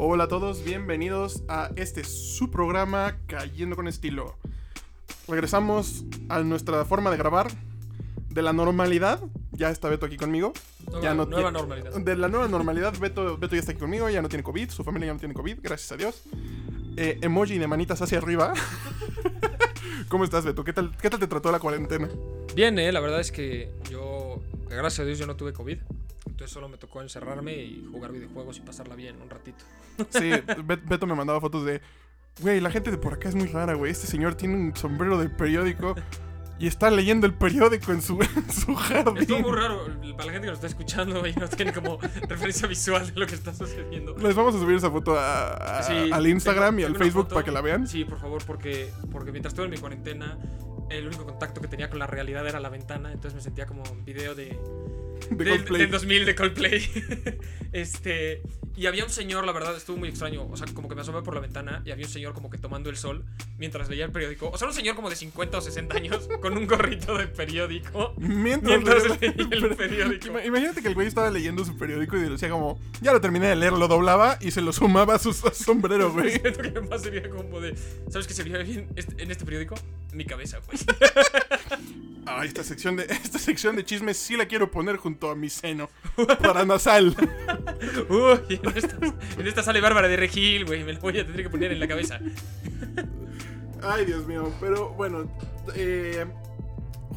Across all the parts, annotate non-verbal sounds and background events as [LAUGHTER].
Hola a todos, bienvenidos a este su programa Cayendo con Estilo. Regresamos a nuestra forma de grabar de la normalidad. Ya está Beto aquí conmigo. Nueva, ya no nueva normalidad. De la nueva normalidad, Beto, Beto ya está aquí conmigo, ya no tiene COVID, su familia ya no tiene COVID, gracias a Dios. Eh, emoji de manitas hacia arriba. [LAUGHS] ¿Cómo estás, Beto? ¿Qué tal, ¿Qué tal te trató la cuarentena? Bien, eh, la verdad es que yo, gracias a Dios, yo no tuve COVID. Solo me tocó encerrarme y jugar videojuegos y pasarla bien un ratito. Sí, [LAUGHS] Bet- Beto me mandaba fotos de. Güey, la gente de por acá es muy rara, güey. Este señor tiene un sombrero de periódico y está leyendo el periódico en su, [LAUGHS] en su jardín. Estuvo muy raro, para la gente que lo está escuchando y no tiene como referencia visual de lo que está sucediendo. Les vamos a subir esa foto a- a- Sí, al Instagram tengo- y al Facebook foto. para que la vean. Sí, por favor, porque, porque mientras estuve en mi cuarentena, el único contacto que tenía con la realidad era la ventana. Entonces me sentía como un video de, De del, Coldplay. del 2000 de Coldplay. [LAUGHS] este. Y había un señor, la verdad, estuvo muy extraño. O sea, como que me asomé por la ventana y había un señor como que tomando el sol mientras leía el periódico. O sea, un señor como de 50 o 60 años [LAUGHS] con un gorrito de periódico. Mientras, Mientras leía- el periódico. Ima- Imagínate que el güey estaba leyendo su periódico y decía como, ya lo terminé de leer, lo doblaba y se lo sumaba a su sombrero, [LAUGHS] güey. Siento que más sería como de. ¿Sabes qué sería bien este- en este periódico? Mi cabeza, güey. Ay, [LAUGHS] esta sección de esta sección de chismes sí la quiero poner junto a mi seno para nasal. Uy, en esta, sale Bárbara de Regil, güey. Me la voy a tener que poner en la cabeza. Ay, Dios mío. Pero bueno, eh,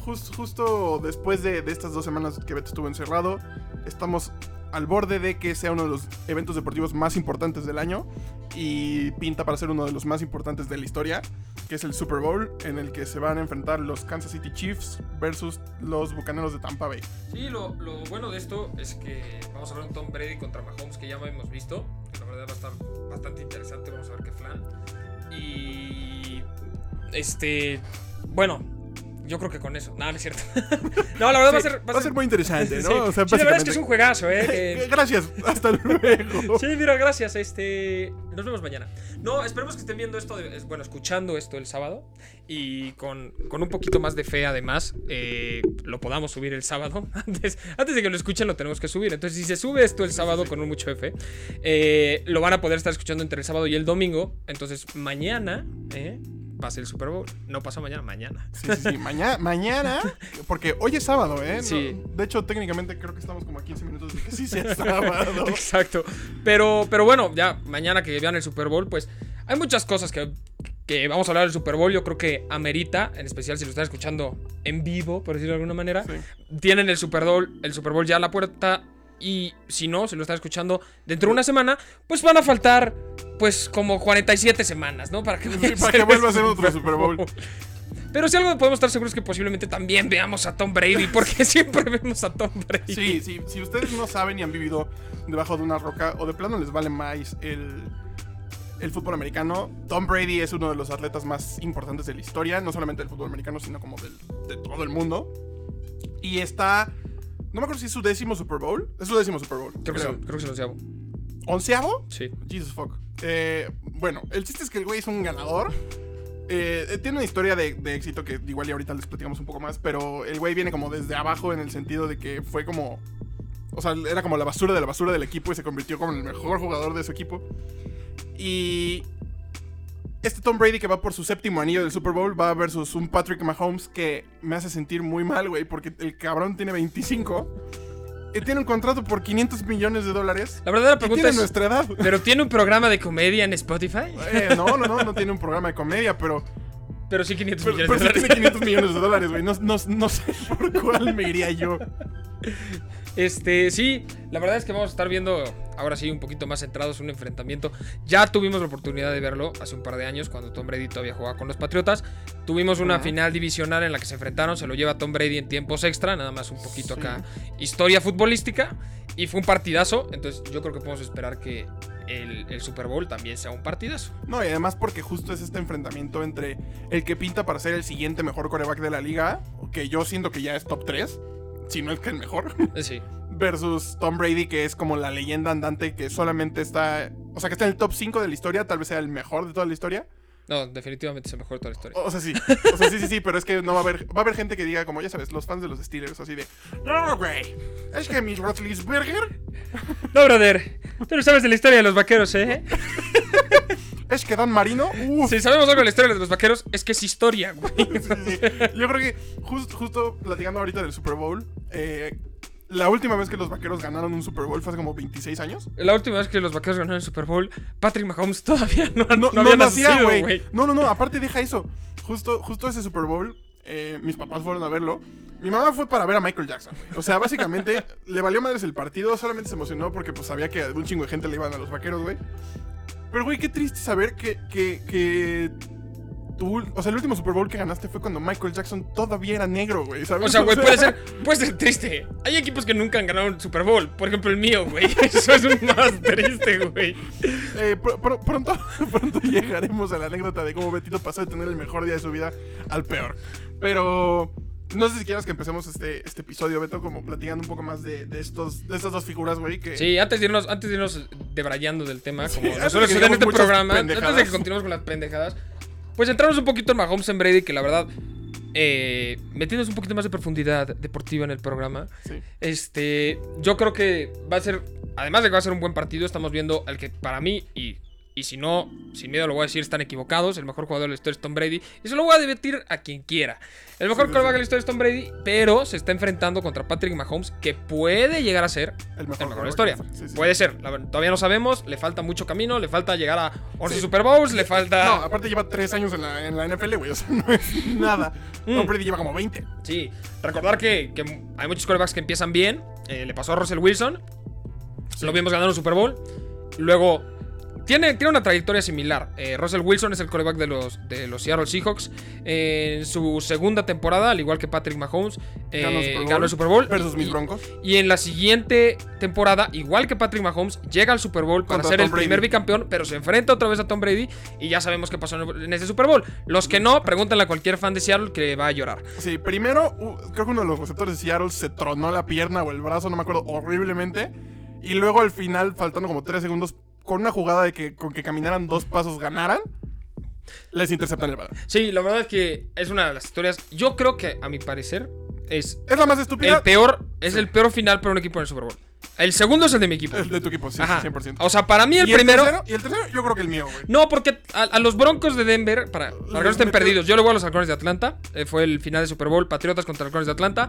jus- justo después de, de estas dos semanas que Beto estuvo encerrado, estamos al borde de que sea uno de los eventos deportivos más importantes del año y pinta para ser uno de los más importantes de la historia, que es el Super Bowl, en el que se van a enfrentar los Kansas City Chiefs versus los Bucaneros de Tampa Bay. Sí, lo, lo bueno de esto es que vamos a ver un Tom Brady contra Mahomes que ya hemos visto. Que la verdad va a estar bastante interesante. Vamos a ver qué flan. Y. Este. Bueno. Yo creo que con eso. No, no es cierto. [LAUGHS] no, la verdad va a ser. va a ser muy interesante, [LAUGHS] ¿no? Sí. O sea, Sí, la verdad es que es un juegazo, ¿eh? [LAUGHS] que- Gracias, hasta luego. Sí, mira, gracias. Este, nos vemos mañana. No, esperemos que estén viendo esto, de- bueno, escuchando esto el sábado y con, con un poquito más de fe, además, eh, lo podamos subir el sábado. Antes, antes de que lo escuchen, lo tenemos que subir. Entonces, si se sube esto el sábado con un mucho de fe, eh, lo van a poder estar escuchando entre el sábado y el domingo. Entonces, mañana, eh, va a ser el Super Bowl. No pasa mañana, mañana. Sí, sí, sí. Mañana, [LAUGHS] mañana, porque hoy es sábado, ¿eh? No, Sí. de hecho, técnicamente creo que estamos como a 15 minutos de que sí sea sábado. [LAUGHS] Exacto. Pero, pero bueno, ya mañana que vean el Super Bowl, pues hay muchas cosas que, que vamos a hablar del Super Bowl. Yo creo que amerita, en especial si lo están escuchando en vivo, por decirlo de alguna manera. Sí. Tienen el Super Bowl, el Super Bowl ya a la puerta. Y si no, si lo están escuchando dentro de una semana, pues van a faltar, pues, como 47 semanas, ¿no? Para que, Sí, para que vuelva a ser otro Super Bowl. Pero si algo podemos estar seguros es que posiblemente también veamos a Tom Brady, porque [LAUGHS] siempre vemos a Tom Brady. Sí, sí, si ustedes no saben y han vivido debajo de una roca o de plano les vale más el, el fútbol americano, Tom Brady es uno de los atletas más importantes de la historia, no solamente del fútbol americano, sino como del- de todo el mundo. Y está, no me acuerdo si es su décimo Super Bowl, es su décimo Super Bowl. Creo que, creo. sí, creo que se lo llevo. ¿Onceavo? Sí. Jesus fuck. Eh, bueno, el chiste es que el güey es un ganador. Eh, eh, tiene una historia de, de éxito que igual y ahorita les platicamos un poco más, pero el güey viene como desde abajo en el sentido de que fue como... O sea, era como la basura de la basura del equipo y se convirtió como en el mejor jugador de su equipo. Y... Este Tom Brady que va por su séptimo anillo del Super Bowl va versus un Patrick Mahomes que me hace sentir muy mal, güey, porque el cabrón tiene 25. Y tiene un contrato por 500 millones de dólares. La verdad la Y pregunta tiene es... nuestra edad. ¿Pero tiene un programa de comedia en Spotify? Eh, no, no, no, no tiene un programa de comedia, pero, Pero sí 500 pero, millones pero de sí dólares. tiene 500 millones de dólares, güey. No, no, no sé por cuál me iría yo. Este, sí, la verdad es que vamos a estar viendo ahora sí un poquito más centrados un enfrentamiento. Ya tuvimos la oportunidad de verlo hace un par de años cuando Tom Brady todavía jugaba con los Patriotas. Tuvimos una final divisional en la que se enfrentaron, se lo lleva Tom Brady en tiempos extra, nada más un poquito Sí. acá historia futbolística y fue un partidazo, entonces yo creo que podemos esperar que el, el Super Bowl también sea un partidazo. No, y además porque justo es este enfrentamiento entre el que pinta para ser el siguiente mejor coreback de la liga, que yo siento que ya es top 3, si no es que el mejor, [LAUGHS] Sí. versus Tom Brady, que es como la leyenda andante que solamente está, o sea, que está en el top 5 de la historia, tal vez sea el mejor de toda la historia. No, definitivamente es el mejor de toda la historia. O sea, sí. O sea, sí, sí, sí, pero es que no va a haber. Va a haber gente que diga, como ya sabes, los fans de los Steelers, así de. No, güey. Es que mi Roethlisberger. No, brother. Tú no sabes de la historia de los vaqueros, ¿eh? Es que Dan Marino. Uf. Si sabemos algo de la historia de los vaqueros, es que es historia, güey. Sí, sí. Yo creo que just- justo platicando ahorita del Super Bowl, eh, la última vez que los vaqueros ganaron un Super Bowl fue hace como 26 años. La última vez que los vaqueros ganaron el Super Bowl, Patrick Mahomes todavía no, No, no, no, había nacido, güey. güey. No, no, no, aparte deja eso. Justo, justo ese Super Bowl, eh, mis papás fueron a verlo. Mi mamá fue para ver a Michael Jackson, güey. O sea, básicamente [LAUGHS] le valió madres el partido, solamente se emocionó porque pues sabía que un chingo de gente le iban a los vaqueros, güey. Pero, güey, qué triste saber que, que, que o sea, el último Super Bowl que ganaste fue cuando Michael Jackson todavía era negro, güey, ¿sabes? O sea, güey, [LAUGHS] puede ser, puede ser triste. Hay equipos que nunca han ganado un Super Bowl. Por ejemplo, el mío, güey. [LAUGHS] Eso es un más triste, güey. Eh, pr- pr- pronto, [LAUGHS] pronto llegaremos a la anécdota de cómo Betito pasó de tener el mejor día de su vida al peor. Pero no sé si quieras que empecemos este, este episodio, Beto, como platicando un poco más de, de estos, de estas dos figuras, güey. Que Sí, antes de irnos, antes de irnos debrayando del tema, como antes nosotros en este programa, pendejadas. antes de que continuemos con las pendejadas, pues entramos un poquito en Mahomes en Brady, que la verdad, eh, metiéndonos un poquito más de profundidad deportiva en el programa, sí. este, yo creo que va a ser, además de que va a ser un buen partido, estamos viendo al que para mí, y, y si no, sin miedo lo voy a decir, están equivocados, el mejor jugador de la historia es Tom Brady, y se lo voy a debatir a quien quiera. El mejor Sí, quarterback sí. de la historia es Tom Brady, pero se está enfrentando contra Patrick Mahomes, que puede llegar a ser El mejor, el mejor de la historia. Sí. Puede ser, la todavía no sabemos, le falta mucho camino, le falta llegar a 11 Sí. Super Bowls, le falta... No, aparte lleva tres años en la, en la NFL, güey. O sea, no es [LAUGHS] nada. Mm. Tom Brady lleva como 20. Sí, recordar que, que hay muchos quarterbacks que empiezan bien, eh, le pasó a Russell Wilson, lo vimos ganar un Super Bowl, luego... Tiene, tiene una trayectoria similar. Eh, Russell Wilson es el quarterback de los, de los Seattle Seahawks. Eh, en su segunda temporada, al igual que Patrick Mahomes, eh, Ganó el Super Bowl. ganó el Super Bowl. Versus mis Y- broncos. Y en la siguiente temporada, igual que Patrick Mahomes, llega al Super Bowl para Contra ser Tom el primer bicampeón, pero se enfrenta otra vez a Tom Brady y ya sabemos qué pasó en ese Super Bowl. Los que no, pregúntenle a cualquier fan de Seattle que va a llorar. Sí, primero, creo que uno de los receptores de Seattle se tronó la pierna o el brazo, no me acuerdo, horriblemente. Y luego al final, faltando como tres segundos, con una jugada de que con que caminaran dos pasos ganaran, les interceptan el balón. Sí, la verdad es que es una de las historias. Yo creo que, a mi parecer, es Es la más estúpida el peor, es el peor final para un equipo en el Super Bowl. El segundo es el de mi equipo. el de tu equipo, sí, Ajá. 100%. O sea, para mí el ¿Y primero. tercero? y el tercero, yo creo que el mío, güey. No, porque a, a los Broncos de Denver, para, para que no estén metió- perdidos, yo le voy a los Halcones de Atlanta. eh, fue el final de Super Bowl, Patriotas contra Halcones de Atlanta.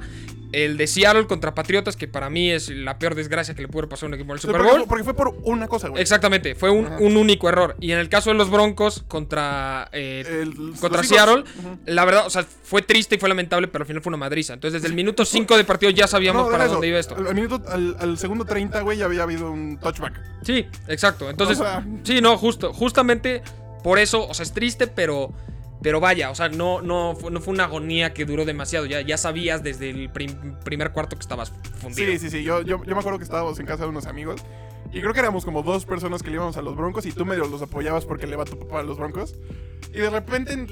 El de Seattle contra Patriotas, que para mí es la peor desgracia que le pudo pasar a un equipo en el Super Bowl. porque fue por una cosa, güey. Exactamente, fue un, un único error. Y en el caso de los Broncos contra, eh, El- contra Seattle, la verdad, o sea, fue triste y fue lamentable, pero al final fue una madriza. Entonces, desde el minuto 5 de partido ya sabíamos No, para dónde iba esto. Al, al minuto, al, al segundo 30, güey, ya había habido un touchback. Sí, exacto. Entonces, O sea- sí, no, justo, justamente por eso, o sea, es triste, pero, pero vaya, o sea, no, no, fue, no fue una agonía que duró demasiado. Ya, ya sabías desde el prim- primer cuarto que estabas fundido. Sí, sí, sí. Yo, yo, yo me acuerdo que estábamos en casa de unos amigos. Y creo que éramos como dos personas que le íbamos a los broncos y tú medio los apoyabas porque le va tu papá a los broncos. Y de repente, en-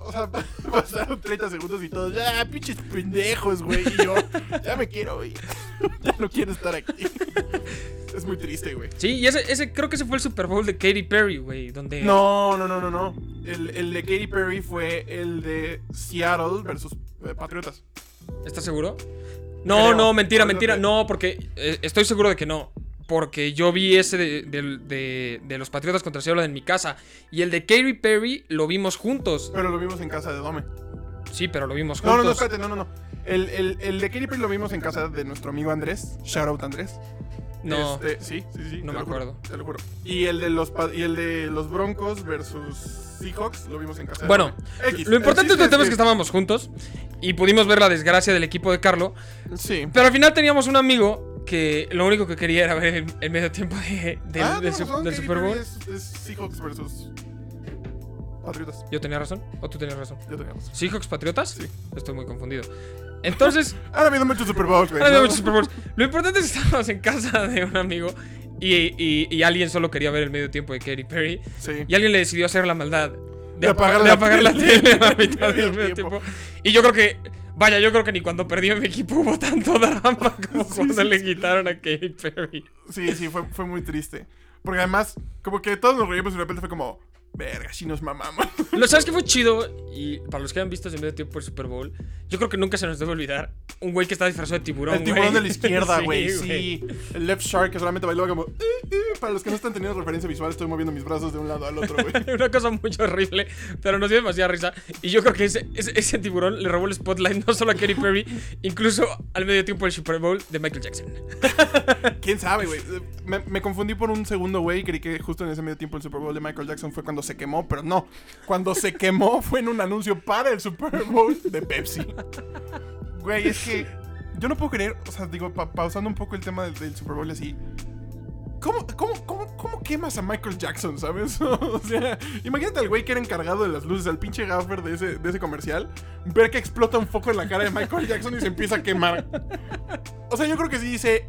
o sea, [LAUGHS] pasaron 30 segundos y todos, ya, pinches pendejos, güey. Y yo, ya me quiero ir. [LAUGHS] ya no quiero estar aquí. [LAUGHS] es muy triste, güey. Sí, y ese, ese creo que ese fue el Super Bowl de Katy Perry, güey, donde... No, no, no, no, no. El, el de Katy Perry fue el de Seattle versus eh, Patriotas. ¿Estás seguro? No, Creo. no, mentira, mentira. No, porque eh, estoy seguro de que no. Porque yo vi ese de, de- de- de los Patriotas contra Seattle en mi casa. Y el de Katy Perry lo vimos juntos. Pero lo vimos en casa de Dome. Sí, pero lo vimos No, juntos. no, no, espérate, no, no, no. El, el, el de Katy Perry lo vimos en casa de nuestro amigo Andrés. Shout out Andrés. No. Este, sí, sí, sí. No me juro, acuerdo. te lo juro. Y el de los y el de los Broncos versus Seahawks lo vimos en casa de Bueno. X. Lo importante El de chiste tema es que estábamos juntos y pudimos ver la desgracia del equipo de Carlo. Sí. Pero al final teníamos un amigo que lo único que quería era ver el, el medio tiempo de- del, ah, del del Katy Super Bowl. Es, es Seahawks versus Patriotas. ¿Yo tenía razón? ¿O tú tenías razón? Yo tenía razón. ¿Seahawks Patriotas? Sí. Estoy muy confundido. Entonces, Han habido muchos Super Bowls, güey. ahora muchos Super Bowls. [LAUGHS] Lo importante es que estábamos en casa de un amigo y, y- y alguien solo quería ver el medio tiempo de Katy Perry. Sí. Y alguien le decidió hacer la maldad de, De apagar apa- de la apagar la tele. a la mitad [LAUGHS] del medio tiempo. tiempo. Y yo creo que, vaya, yo creo que ni cuando perdió mi equipo hubo tanto drama [LAUGHS] como Sí, cuando sí, le sí. quitaron a Katy Perry. Sí, sí, fue, fue muy triste. Porque además, como que todos nos reímos y de repente fue como, Verga, sí nos mamamos. Lo sabes que fue chido y para los que hayan visto en medio tiempo el Super Bowl, yo creo que nunca se nos debe olvidar un güey que está disfrazado de tiburón. El tiburón de la izquierda, [LAUGHS] güey. Sí, Sí, El left shark que solamente bailó como. "Eh, eh". Para los que no están teniendo referencia visual, estoy moviendo mis brazos de un lado al otro, güey. [LAUGHS] Una cosa muy horrible, pero nos dio demasiada risa. Y yo creo que ese, ese, ese tiburón le robó el spotlight no solo a Katy Perry, incluso al medio tiempo del Super Bowl de Michael Jackson. [LAUGHS] ¿Quién sabe, güey? Me, me confundí por un segundo, güey. Creí que justo en ese medio tiempo el Super Bowl de Michael Jackson fue cuando se quemó, pero no. Cuando se quemó fue en un anuncio para el Super Bowl de Pepsi. Güey, es que [LAUGHS] yo no puedo creer, o sea, digo, pa- pausando un poco el tema del, del Super Bowl así. ¿Cómo, cómo, cómo, cómo quemas a Michael Jackson, sabes? [LAUGHS] o sea, imagínate al güey que era encargado de las luces, al pinche gaffer de ese, de ese comercial, ver que explota un foco en la cara de Michael Jackson y se empieza a quemar. O sea, yo creo que sí dice,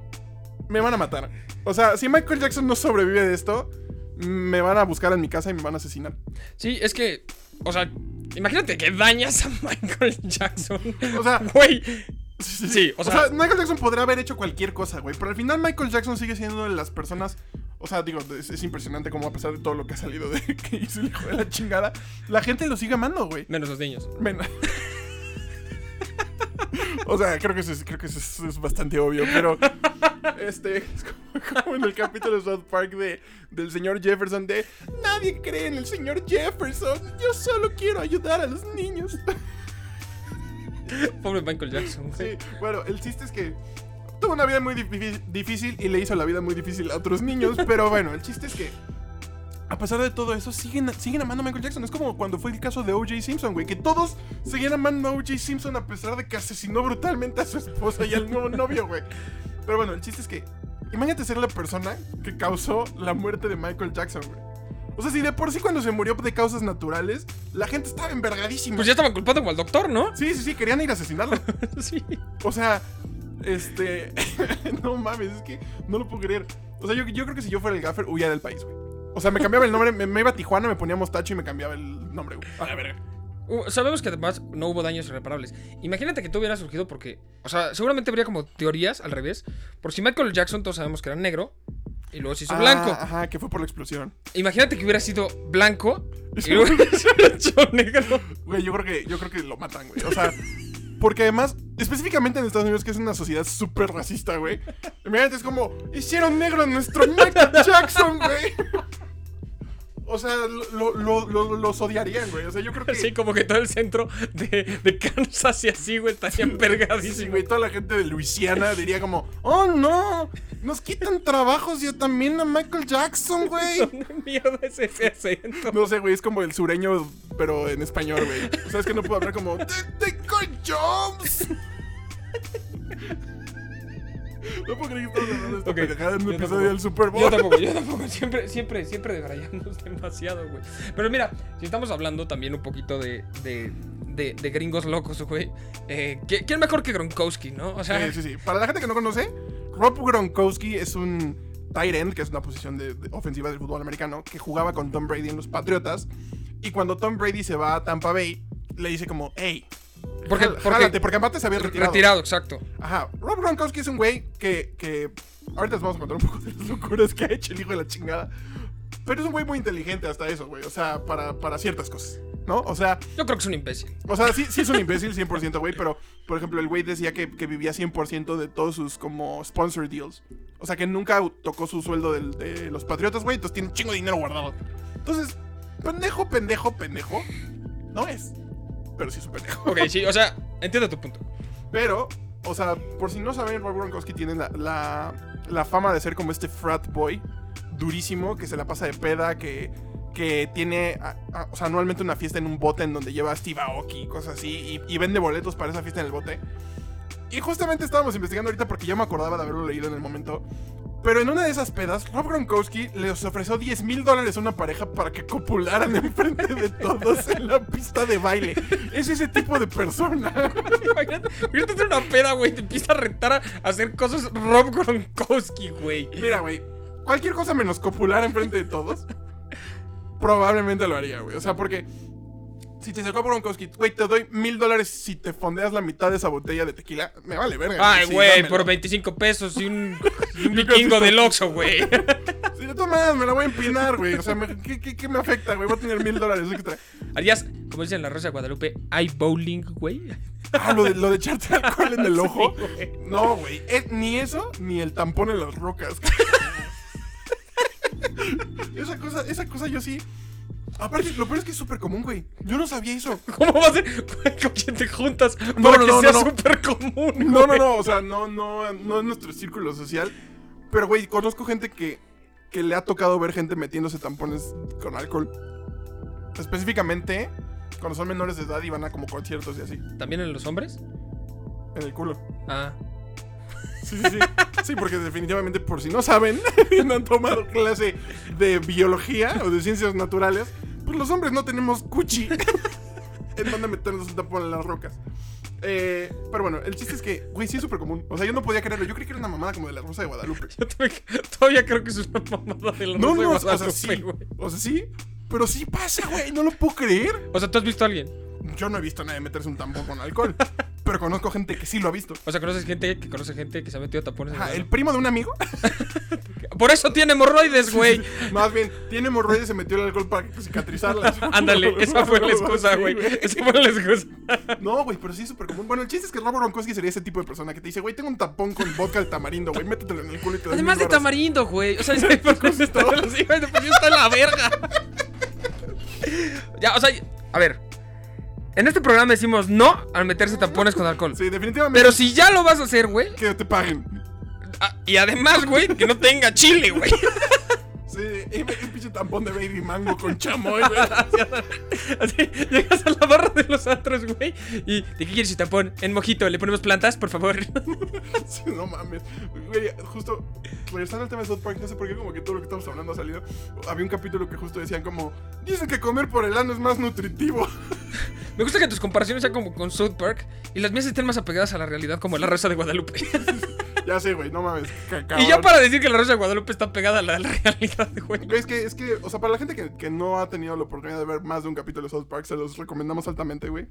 me van a matar. O sea, si Michael Jackson no sobrevive de esto, me van a buscar en mi casa y me van a asesinar. Sí, es que, o sea, imagínate que dañas a Michael Jackson. O sea, Güey, Sí, Sí, o sea- Michael Jackson podría haber hecho cualquier cosa, güey. Pero al final Michael Jackson sigue siendo de las personas. O sea, digo, es, es impresionante cómo a pesar de todo lo que ha salido de [LAUGHS] que hizo el hijo de la chingada, la gente lo sigue amando, güey. menos los niños. Men- [LAUGHS] [LAUGHS] o sea, creo que eso es, creo que eso es, es bastante obvio, pero este es como, como en el capítulo de South Park de, del señor Jefferson de nadie cree en el señor Jefferson, yo solo quiero ayudar a los niños. [LAUGHS] Pobre Michael Jackson. Sí, bueno, el chiste es que tuvo una vida muy difí- difícil y le hizo la vida muy difícil a otros niños, pero bueno, el chiste es que a pesar de todo eso, siguen, siguen amando a Michael Jackson. Es como cuando fue el caso de O.J. Simpson, güey, que todos seguían amando a O.J. Simpson a pesar de que asesinó brutalmente a su esposa y al nuevo novio, güey. Pero bueno, el chiste es que imagínate ser la persona que causó la muerte de Michael Jackson, güey. O sea, si de por sí cuando se murió de causas naturales, la gente estaba envergadísima. Pues ya estaban culpando como al doctor, ¿no? Sí, sí, sí, querían ir a asesinarlo. [LAUGHS] sí. O sea, este. [LAUGHS] no mames, es que no lo puedo creer. O sea, yo, yo creo que si yo fuera el gaffer, huía del país, güey. O sea, me cambiaba el nombre, me, me iba a Tijuana, me ponía mostacho y me cambiaba el nombre, güey. A la verga. Uh, sabemos que además no hubo daños irreparables. Imagínate que todo hubiera surgido porque, o sea, seguramente habría como teorías al revés. Por si Michael Jackson todos sabemos que era negro y luego se hizo Ah, blanco. Ajá, que fue por la explosión. Imagínate que hubiera sido blanco y luego se hubiera hecho negro. Güey, yo creo que, yo creo que lo matan, güey. O sea, porque además, específicamente en Estados Unidos, que es una sociedad súper racista, güey. Imagínate, es como, hicieron negro a nuestro Michael Jackson, güey. O sea, lo, lo, lo- los odiarían, güey. O sea, yo creo que. Así como que todo el centro de, de Kansas y así, güey, estarían Sí, vergadísimos. güey, toda la gente de Luisiana diría como, oh no, nos quitan trabajos y también a Michael Jackson, [LAUGHS] güey. ¿Dónde mierda es ese acento? No sé, güey, es como el sureño, pero en español, güey. O sea, es que no puedo hablar como, "Te- tengo jobs. [LAUGHS] No puedo creer que estamos hablando de esta Ok, pendejada en un yo episodio tampoco. del Super Bowl. Yo tampoco, yo tampoco. Siempre, siempre, siempre debrayamos [LAUGHS] demasiado, güey. Pero mira, si estamos hablando también un poquito de, de, de, de gringos locos, güey. Eh, ¿qui- ¿Quién mejor que Gronkowski, no? O sea, Sí, sí, sí. Para la gente que no conoce, Rob Gronkowski es un tight end, que es una posición de, de ofensiva del fútbol americano, que jugaba con Tom Brady en los Patriotas. Y cuando Tom Brady se va a Tampa Bay, le dice como, hey, Porque- jal- porque- jálate", porque aparte se había retirado. retirado, exacto. Ajá. Rob Gronkowski es un güey que, que. Ahorita les vamos a contar un poco de las locuras que ha hecho el hijo de la chingada. Pero es un güey muy inteligente hasta eso, güey. O sea, para, para ciertas cosas. ¿No? O sea, Yo creo que es un imbécil. o sea, sí, sí es un imbécil 100%, güey, pero, por ejemplo, el güey decía que, que vivía 100% de todos sus, como, sponsor deals. O sea, que nunca tocó su sueldo del- de los patriotas, güey, entonces tiene un chingo de dinero guardado. Entonces, pendejo, pendejo, pendejo, no es. Pero sí es un pendejo. Ok, sí, o sea, entiendo tu punto. Pero, o sea, por si no saben, Rob Gronkowski tiene la, la, la fama de ser como este frat boy durísimo, que se la pasa de peda, que, que tiene, a- a- o sea, anualmente una fiesta en un bote en donde lleva a Steve Aoki y cosas así, y, y vende boletos para esa fiesta en el bote. Y justamente estábamos investigando ahorita porque yo me acordaba de haberlo leído en el momento. Pero en una de esas pedas, Rob Gronkowski les ofreció 10 mil dólares a una pareja para que copularan [LAUGHS] enfrente de todos en la pista de baile. Es ese tipo de persona. Imagínate, imagínate tener una peda, güey. Te empieza a retar a hacer cosas Rob Gronkowski, güey. Mira, güey, cualquier cosa menos copular enfrente de todos, probablemente lo haría, güey. O sea, porque Si te sacó Bronkowski, güey, te doy mil dólares si te fondeas la mitad de esa botella de tequila. Me vale verga. Ay, güey, por 25 pesos [LAUGHS] y un, y un vikingo del Oxxo, güey. De todas maneras me la voy a empinar, güey. O sea, me- ¿qué, qué, qué me afecta, güey? Voy a tener mil dólares extra. Harías, como dicen en la Rosa de Guadalupe, hay bowling, güey. Ah, lo de, lo de echarte alcohol en el [LAUGHS] ojo. Sí, güey. No, güey. eh, ni eso, ni el tampón en las rocas. [LAUGHS] esa cosa, esa cosa yo sí. Aparte, lo peor es que es súper común, güey. Yo no sabía eso. [LAUGHS] ¿Cómo va a ser? Güey, ¿Con quién te juntas? Para no, que no, sea súper común. No, no, no. O sea, no, no, no es nuestro círculo social. Pero, güey, conozco gente que, que le ha tocado ver gente metiéndose tampones con alcohol. Específicamente cuando son menores de edad y van a como conciertos y así. ¿También en los hombres? En el culo. Ah. Sí, sí, sí. Sí, porque definitivamente, por si no saben, [LAUGHS] no han tomado clase de biología o de ciencias naturales, pues los hombres no tenemos cuchi [LAUGHS] en donde meternos un tapón en las rocas. Eh, pero bueno, el chiste es que, güey, sí es súper común. O sea, yo no podía creerlo. Yo creí que era una mamada como de la Rosa de Guadalupe. Yo todavía, todavía creo que es una mamada de la No, Rosa de no, o sea, Guadalupe, sí. güey. O sea, sí. Pero sí pasa, güey. No lo puedo creer. O sea, ¿tú has visto a alguien? Yo no he visto a nadie meterse un tampón con alcohol. Pero conozco gente que sí lo ha visto. O sea, ¿conoces gente que conoce gente que se ha metido tapones en Ajá, el el primo de un amigo. [LAUGHS] Por eso tiene hemorroides, güey. Más bien, tiene hemorroides y se metió el alcohol para cicatrizarlas. [LAUGHS] Ándale, esa fue la excusa, Sí, güey. Esa fue la excusa. No, güey, pero sí es súper común. Bueno, el chiste es que Robert Gronkowski sería ese tipo de persona que te dice, güey, tengo un tapón con vodka de tamarindo, güey, métetelo en el culo y te Además de varos". tamarindo, güey. O sea, ¿por qué está, está en la verga? Ya, o sea, a ver. En este programa decimos no al meterse tampones con alcohol. Sí, definitivamente. Pero si ya lo vas a hacer, güey. Que te paguen. ah, Y además, güey, que no tenga chile, güey. [LAUGHS] Sí, y me- un pinche tampón de baby mango con [LAUGHS] chamoy, güey. Así, llegas a la barra de los antros, güey. Y, ¿de qué quieres tu tampón? En mojito, ¿le ponemos plantas, por favor? [LAUGHS] Sí, no mames. Güey, justo, regresando al tema de South Park, no sé por qué como que todo lo que estamos hablando ha salido. Había un capítulo que justo decían como, dicen que comer por el ano es más nutritivo. [LAUGHS] Me gusta que tus comparaciones sean como con South Park y las mías estén más apegadas a la realidad, como la Rosa de Guadalupe. ya sé, güey, no mames. y ya para decir que la Rosa de Guadalupe está pegada a la, la realidad, güey. Es que, es que, o sea, para la gente que, que no ha tenido la oportunidad de ver más de un capítulo de South Park, se los recomendamos altamente, güey.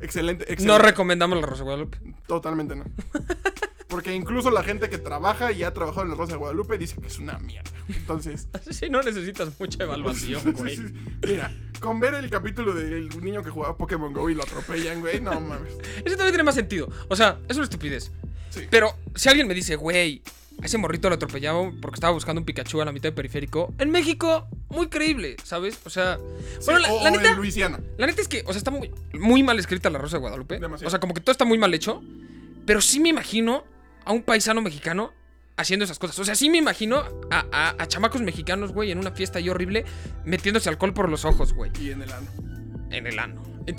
Excelente, excelente. No recomendamos la Rosa de Guadalupe. Totalmente no. [LAUGHS] Porque incluso la gente que trabaja y ha trabajado en la Rosa de Guadalupe dice que es una mierda. Entonces, [LAUGHS] Sí, no necesitas mucha evaluación, güey. mira, con ver el capítulo del niño que jugaba Pokémon Go y lo atropellan, güey, no mames. Ese también tiene más sentido. O sea, es una estupidez. Sí. Pero si alguien me dice, güey, a ese morrito lo atropellaban porque estaba buscando un Pikachu a la mitad del periférico. En México, muy creíble, ¿sabes? O sea, Sí, bueno, la, o, la neta, en Luisiana. la neta es que, o sea, está muy, muy mal escrita la Rosa de Guadalupe. Demasiado. O sea, como que todo está muy mal hecho. Pero sí me imagino a un paisano mexicano haciendo esas cosas. O sea, sí me imagino a, a- a chamacos mexicanos, güey, en una fiesta ahí horrible, metiéndose alcohol por los ojos, güey. Y en el ano. En el ano. [LAUGHS]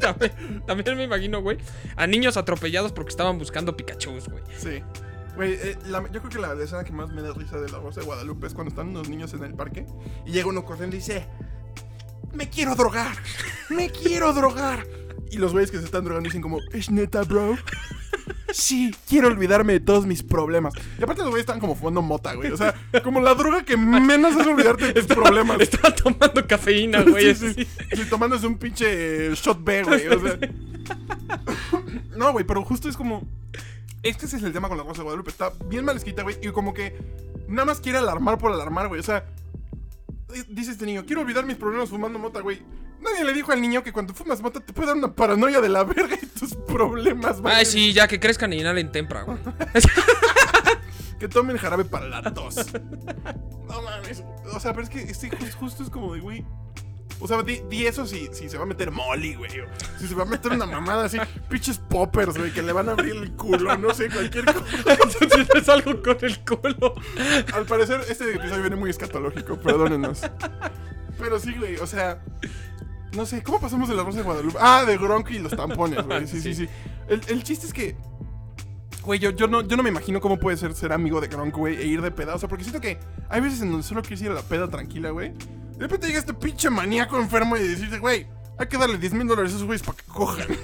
También, también me imagino, güey, a niños atropellados porque estaban buscando Pikachus, güey. Sí. Güey, eh, la- yo creo que la escena que más me da risa de la Rosa de Guadalupe es cuando están unos niños en el parque y llega uno corriendo y dice: Me quiero drogar, me quiero drogar. Y los güeyes que se están drogando dicen como, ¿es neta, bro? Sí, quiero olvidarme de todos mis problemas. Y aparte los güeyes están como fumando mota, güey. O sea, como la droga que menos es olvidarte de tus problemas. Estaba tomando cafeína, güey. Sí, sí. Sí, tomándose un pinche shot B, güey. O sea. [LAUGHS] No, güey, pero justo es como. Este ese es el tema con la Rosa de Guadalupe. Está bien mal escrita, güey. Y como que nada más quiere alarmar por alarmar, güey. O sea, eh, dice este niño, quiero olvidar mis problemas fumando mota, güey. Nadie le dijo al niño que cuando fumas mota te puede dar una paranoia de la verga y tus problemas, güey. Ay, sí, ya que crezcan y inhalen tempra, güey. [LAUGHS] Que tomen jarabe para la tos. No mames. O sea, pero es que jus- justo es como de, güey. O sea, di, di eso si, si se va a meter Molly, güey. o Si se va a meter una mamada así, pinches poppers, güey, que le van a abrir el culo, no sé, cualquier cosa. Entonces es algo con el culo. Al parecer, este episodio viene muy escatológico, perdónenos. Pero sí, güey, o sea. No sé, ¿cómo pasamos de la Rosa de Guadalupe? Ah, de Gronk y los tampones, güey. Sí, sí, sí. El, el chiste es que. Güey, yo, yo, no, yo no me imagino cómo puede ser ser amigo de Gronk, güey, e ir de peda. O sea, porque siento que hay veces en donde solo quieres ir a la peda tranquila, güey. De repente llega este pinche maníaco enfermo y decirte, güey, Hay que darle 10 mil dólares a esos güeyes para que cojan. [LAUGHS]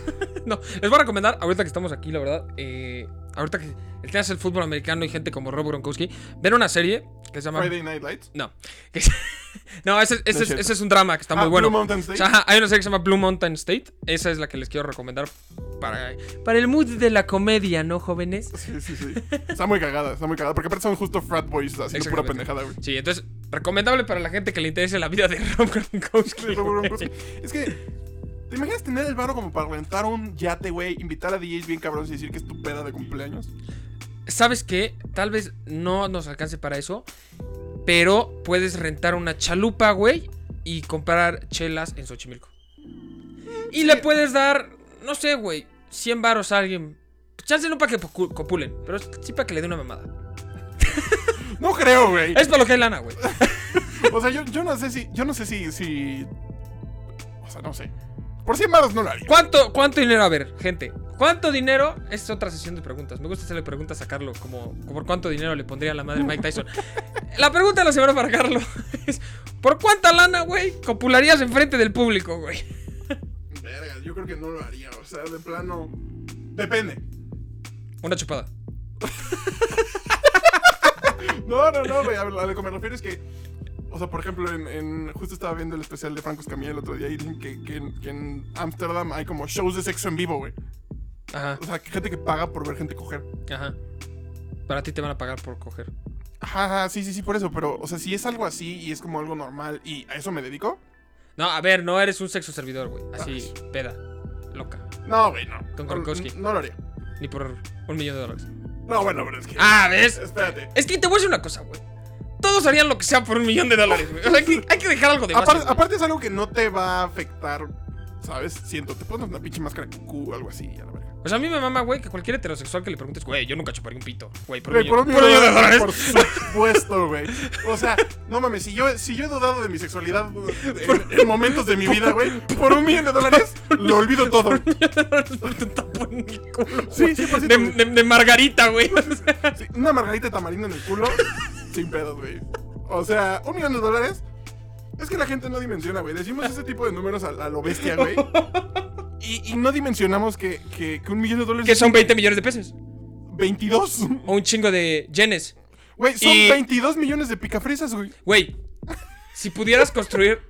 No, les voy a recomendar, ahorita que estamos aquí, la verdad, eh, ahorita que el tema es el fútbol americano y gente como Rob Gronkowski, ver una serie que se llama... Friday Night Lights. No, que es- no, ese, ese No es ese es un drama que está Ah, muy bueno. Blue Mountain State. O sea, ajá, hay una serie que se llama Blue Mountain State, esa es la que les quiero recomendar para, para el mood de la comedia, ¿no, jóvenes? Sí, sí, sí. Está muy cagada, está muy cagada. Porque aparte son justo frat boys haciendo pura pendejada, güey. Sí, entonces, recomendable para la gente que le interese la vida de Rob Gronkowski. Sí, Rob güey. Gronkowski. Es que, ¿te imaginas tener el varo como para rentar un yate, güey? Invitar a DJs bien cabrones y decir que es tu peda de cumpleaños. ¿Sabes qué? Tal vez no nos alcance para eso, pero puedes rentar una chalupa, güey, y comprar chelas en Xochimilco. Y le puedes dar, no sé, güey, 100 varos a alguien. Chance no para que copulen, pero sí para que le dé una mamada. [LAUGHS] No creo, güey. Es para lo que hay lana, güey. [LAUGHS] O sea, yo, yo no sé si. Yo no sé si, si. O sea, no sé. Por 100 varos no lo haría. ¿Cuánto, ¿Cuánto dinero? A ver, gente. ¿Cuánto dinero? Es otra sesión de preguntas. Me gusta hacerle preguntas a Carlos, como, por cuánto dinero le pondría a la madre Mike Tyson. [LAUGHS] La pregunta de la semana para Carlos [LAUGHS] es: ¿por cuánta lana, güey, copularías enfrente del público, güey? Verga, yo creo que no lo haría. O sea, de plano. Depende. Una chupada. [LAUGHS] No, no, no, güey. A lo que me refiero es que. O sea, por ejemplo, en, en- justo estaba viendo el especial de Franco Escamilla el otro día y dicen que, que en- que en Ámsterdam hay como shows de sexo en vivo, güey. Ajá, O sea, gente que paga por ver gente coger. ajá. Para ti te van a pagar por coger. Ajá, ajá, sí, sí, sí, por eso. Pero, o sea, si es algo así y es como algo normal y a eso me dedico. No, a ver, no eres un sexo servidor, güey. Así, peda. Loca. No, güey, no. Con no, Gronkowski. no lo haría. Ni por un millón de dólares. No, bueno, pero es que. Ah, ¿ves? Espérate. Es que te voy a decir una cosa, güey. Todos harían lo que sea por un millón de dólares, güey. O sea, hay que, hay que dejar algo de. Aparte, aparte es algo que no te va a afectar, ¿sabes? Siento, te pones una pinche máscara de cucú o algo así, a la verga. O sea, a mí me mama, güey, que cualquier heterosexual que le preguntes, güey, yo nunca chuparía un pito. Güey, por, Güey, un por un millón- millón por un millón de Por dólares. supuesto, güey. O sea, no mames, si yo, si yo he dudado de mi sexualidad en, en momentos de mi vida, güey, por un millón de dólares, lo olvido todo. Te tapo en el culo. Sí, güey. sí, por de, de- de margarita, güey. O sea, Sí, una margarita de tamarindo en el culo, sin pedos, güey. O sea, un millón de dólares. Es que la gente no dimensiona, güey. Decimos ese tipo de números a, a lo bestia, güey. [LAUGHS] Y, y no dimensionamos que, que, que un millón de dólares que son 20 millones de pesos. 22. O un chingo de yenes. Güey, son Y- 22 millones de picafresas, güey. Güey, si pudieras construir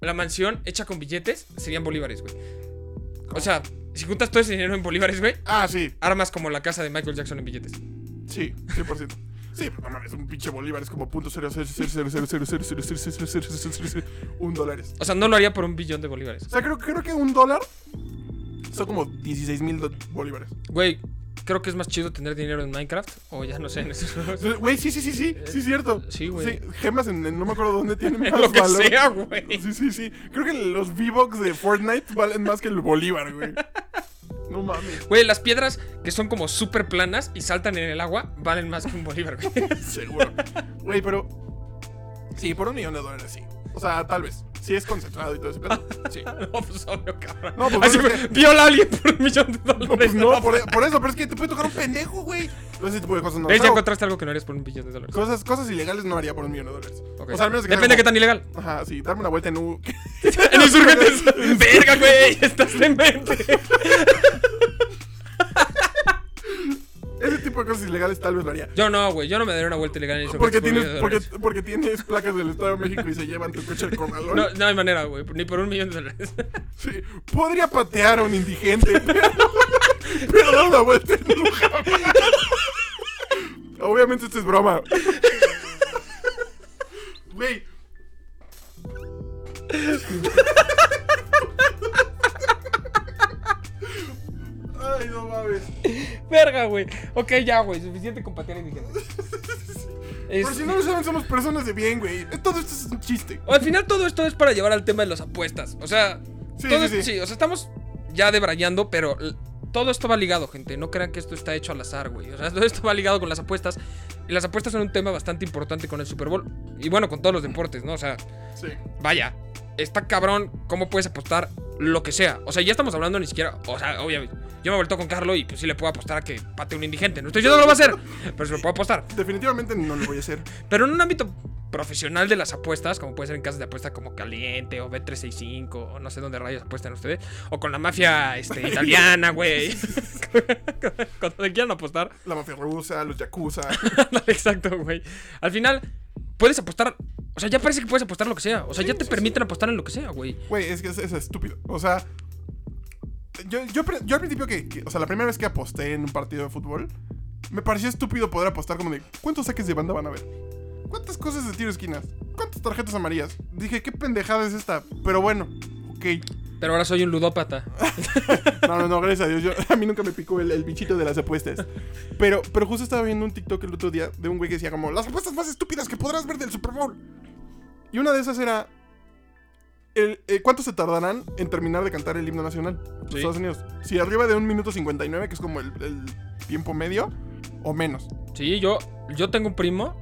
la mansión hecha con billetes, serían bolívares, güey. O sea, si juntas todo ese dinero en bolívares, güey, Ah, sí, armas como la casa de Michael Jackson en billetes. sí, 100%. Sí, pero no mames, un pinche bolívar es como punto cero un dólar. O sea, no lo haría por un billón de bolívares. O sea, creo, creo que un dólar son como 16 mil bolívares. Güey, creo que es más chido tener dinero en Minecraft o ya no sé en esos Güey, sí, sí, sí, sí, sí, es cierto. Sí, güey. Sí, gemas en, en, no me acuerdo dónde tienen más lo que valor. sea, güey. Sí, sí, sí. Creo que los V-Bucks de Fortnite valen más que el bolívar, güey. No mames. Güey, las piedras que son como súper planas y saltan en el agua valen más que un bolívar, güey. [LAUGHS] Seguro. Güey, pero. Sí, por un millón de dólares, sí. O sea, tal vez. Si es concentrado y todo ese pedo. [LAUGHS] Sí. No, pues obvio, cabrón. No, pues, Así es me- que- viola a alguien por un millón de dólares. No, pues no, por, por eso, pero es que te puede tocar un pendejo, güey. Ese tipo de cosas no. ¿Ves? Ya encontraste algo que no harías por un billón de dólares. cosas, cosas ilegales no haría por un millón de dólares. Ok. O sea, al menos que Depende de qué tan ilegal. Ajá, sí, darme una vuelta en U. [LAUGHS] En insurgentes. [LAUGHS] Verga, güey. Estás demente. Ese tipo de cosas ilegales tal vez lo haría. Yo no, güey. Yo no me daría una vuelta ilegal en Porque insurgentes. por un tienes, porque, porque tienes placas del Estado de México y se llevan tu coche con valor. No, no hay manera, güey. Ni por un millón de dólares. [LAUGHS] Sí, podría patear a un indigente, [LAUGHS] pero, pero dar una vuelta en un jamás. Obviamente esto es broma. Güey. Ay, no mames. Verga, güey. Ok, ya, güey. Suficiente con patear indigentes. Es- Por si no lo saben, somos personas de bien, güey. Todo esto es un chiste. Al final todo esto es para llevar al tema de las apuestas. O sea, Sí, todo sí, esto- sí. o sea, estamos ya debrayando, pero todo esto va ligado, gente. No crean que esto está hecho al azar, güey. O sea, todo esto va ligado con las apuestas. Y las apuestas son un tema bastante importante con el Super Bowl. Y bueno, con todos los deportes, ¿no? O sea, Sí. vaya, está cabrón cómo puedes apostar lo que sea. O sea, ya estamos hablando ni siquiera. O sea, obviamente, yo me vuelto con Carlo y pues sí le puedo apostar a que pate un indigente. No estoy diciendo que lo va a hacer, pero se lo puedo apostar. Definitivamente no lo voy a hacer. [LAUGHS] Pero en un ámbito profesional de las apuestas, como puede ser en casas de apuesta como Caliente o B365 o no sé dónde rayos apuestan ustedes, o con la mafia este, [LAUGHS] italiana, güey. [LAUGHS] Cuando te quieran apostar. La mafia rusa, los yakuza. Exacto, güey. Al final, puedes apostar. O sea, ya parece que puedes apostar lo que sea. O sea, ya te permiten apostar en lo que sea, güey. Güey, es que es, es estúpido. O sea, yo, yo, yo al principio que, que- O sea, la primera vez que aposté en un partido de fútbol, me pareció estúpido poder apostar como de. ¿Cuántos saques de banda van a haber? ¿Cuántas cosas de tiro esquinas? ¿Cuántas tarjetas amarillas? Dije, ¿qué pendejada es esta? Pero bueno, ok. Pero ahora soy un ludópata. [LAUGHS] No, no, no, gracias a Dios. yo- [LAUGHS] a mí nunca me picó el, el bichito de las apuestas. Pero, pero justo estaba viendo un TikTok el otro día de un güey que decía como las apuestas más estúpidas que podrás ver del Super Bowl. Y una de esas era el, eh, ¿cuánto se tardarán en terminar de cantar el himno nacional Sí. Estados Unidos? Si arriba de un minuto 59, que es como el, el tiempo medio, o menos. Sí, yo, yo tengo un primo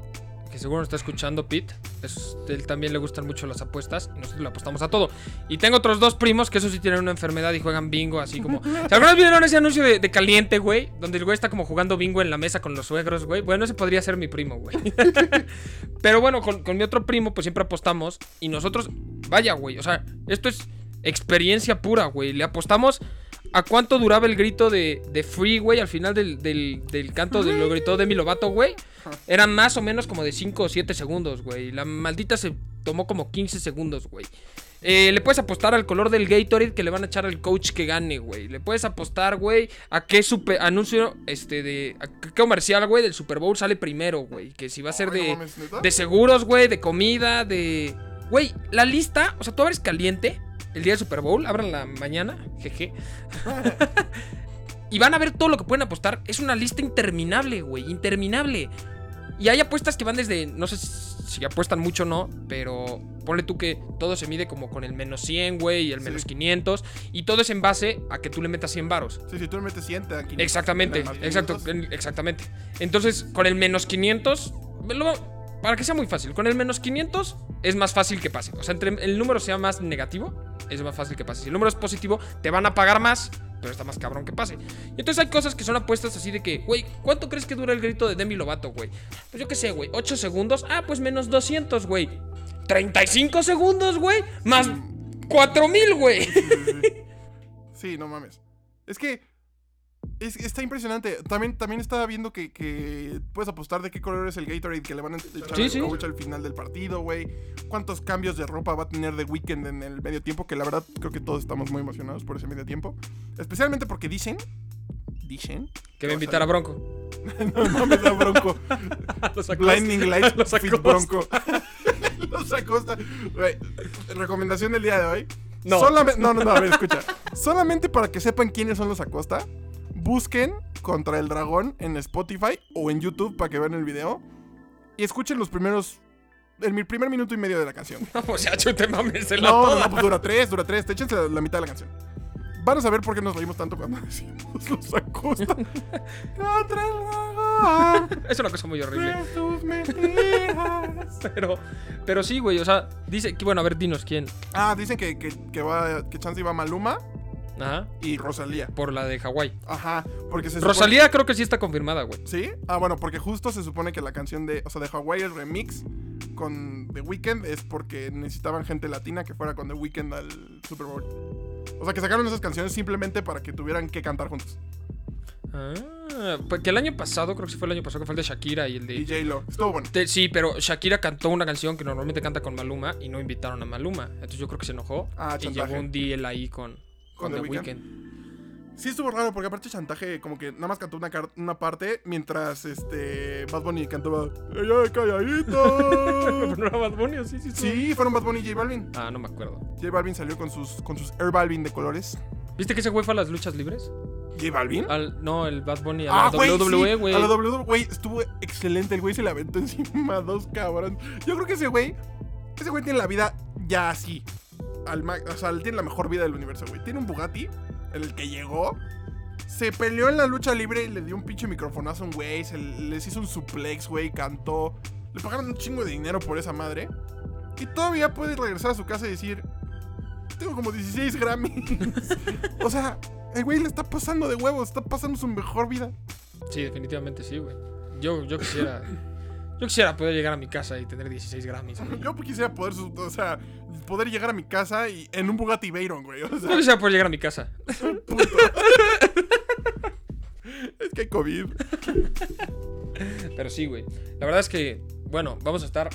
que seguro nos está escuchando, Pete. Es- él también le gustan mucho las apuestas y nosotros le apostamos a todo. Y tengo otros dos primos que eso sí tienen una enfermedad y juegan bingo así como... ¿Se alguna vez vieron ese anuncio de, de caliente, güey? Donde el güey está como jugando bingo en la mesa con los suegros, güey. Bueno, ese podría ser mi primo, güey. [LAUGHS] Pero bueno, con, con mi otro primo pues siempre apostamos y nosotros... Vaya, güey. O sea, esto es experiencia pura, güey. Le apostamos a cuánto duraba el grito de, de Free, güey, al final del, del, del canto de lo gritó Demi Lovato, güey. Eran más o menos como de 5 o 7 segundos, güey. La maldita se tomó como 15 segundos, güey. Eh, le puedes apostar al color del Gatorade que le van a echar al coach que gane, güey. Le puedes apostar, güey, a qué super anuncio, este, de. A qué comercial, güey, del Super Bowl sale primero, güey. Que si va a ser de. De seguros, güey, de comida, de. Güey, la lista, o sea, tú abres caliente el día del Super Bowl, abran la mañana, jeje. y van a ver todo lo que pueden apostar. Es una lista interminable, güey, interminable. Y hay apuestas que van desde, no sé si apuestan mucho o no, pero ponle tú que todo se mide como con el menos 100, güey, y el Sí. menos 500. Y todo es en base a que tú le metas 100 varos. Sí, si tú le metes 100, te dan 500. Exactamente, exacto, 500. en- exactamente. Entonces, con el menos 500, lo- para que sea muy fácil, con el menos 500 es más fácil que pase. O sea, entre el número sea más negativo, es más fácil que pase. Si el número es positivo, te van a pagar más, pero está más cabrón que pase. Y entonces hay cosas que son apuestas así de que, güey, ¿cuánto crees que dura el grito de Demi Lovato, güey? Pues yo qué sé, güey, 8 segundos. Ah, pues menos 200, güey. 35 segundos, güey, más 4000, güey. Sí, no mames. Es que es- está impresionante. También, también estaba viendo que, que puedes apostar de qué color es el Gatorade que le van a echar Sí, al sí. coach al final del partido, güey. Cuántos cambios de ropa va a tener de Weekend en el medio tiempo, que la verdad creo que todos estamos muy emocionados por ese medio tiempo. Especialmente porque dicen... Dicen... Que me invitar a Bronco. [LAUGHS] no mames, a Bronco. [LAUGHS] Los Blinding Lights [LAUGHS] Los Fit Acosta. Bronco. Los Acosta. Recomendación del día de hoy. No. Solamente, no, no, no, a ver, escucha. Solamente para que sepan quiénes son los Acosta, busquen Contra el Dragón en Spotify o en YouTube para que vean el video y escuchen los primeros. El primer minuto y medio de la canción. [LAUGHS] O sea, chute mames, la No, no, toda. no, pues dura tres, dura tres. Te échense la, la mitad de la canción. Van a saber por qué nos reímos tanto cuando [LAUGHS] decimos los Acosta. [LAUGHS] Contra el dragón. Es una cosa muy horrible. Pero, pero sí, güey, o sea, dice que, bueno, a ver, dinos quién. Ah, dicen que, que, que va, que chance iba Maluma Ajá, y Rosalía. por la de Hawái. Ajá, porque se supone- Rosalía creo que sí está confirmada, güey. ¿Sí? Ah, bueno, porque justo se supone que la canción de, o sea, de Hawaii, el remix con The Weeknd es porque necesitaban gente latina que fuera con The Weeknd al Super Bowl. O sea, que sacaron esas canciones simplemente para que tuvieran que cantar juntos. Ah, pues que el año pasado, creo que sí fue el año pasado, que fue el de Shakira y el de... Y J-Lo. Estuvo bueno. de- sí, pero Shakira cantó una canción que normalmente canta con Maluma y no invitaron a Maluma. Entonces yo creo que se enojó Ah, y chantaje. llevó un deal ahí con, con, Con The The Weeknd. Weeknd. Sí estuvo raro porque aparte chantaje como que nada más cantó una, parte mientras este Bad Bunny cantaba ¡Ella calladito! [LAUGHS] ¿No era Bad Bunny o sí, sí, sí, fueron Bad Bunny y J Balvin. Ah, no me acuerdo. J Balvin salió con sus, con sus Air Balvin de colores. ¿Viste que ese güey fue a las luchas libres? ¿J Balvin? Al, no, el Bad Bunny a Ah, la güey, WWE, sí, güey. A la WWE, güey, estuvo excelente. El güey se le aventó [LAUGHS] encima a dos cabrón. Yo creo que ese güey, ese güey tiene la vida ya así. Al o sea, él tiene la mejor vida del universo, güey. Tiene un Bugatti, el que llegó. Se peleó en la lucha libre y le dio un pinche microfonazo a un güey. Les hizo un suplex, güey. Cantó. Le pagaron un chingo de dinero por esa madre. Y todavía puede regresar a su casa y decir: Tengo como 16 Grammys. [LAUGHS] o sea, el güey le está pasando de huevos. Está pasando su mejor vida. Sí, definitivamente sí, güey. Yo, yo quisiera. Yo quisiera poder llegar a mi casa y tener 16 Grammys. güey. Yo quisiera poder, o sea, poder llegar a mi casa y en un Bugatti Veyron, güey. O Yo quisiera poder llegar a mi casa. punto. [LAUGHS] es que hay COVID. Pero sí, güey. La verdad es que, bueno, vamos a estar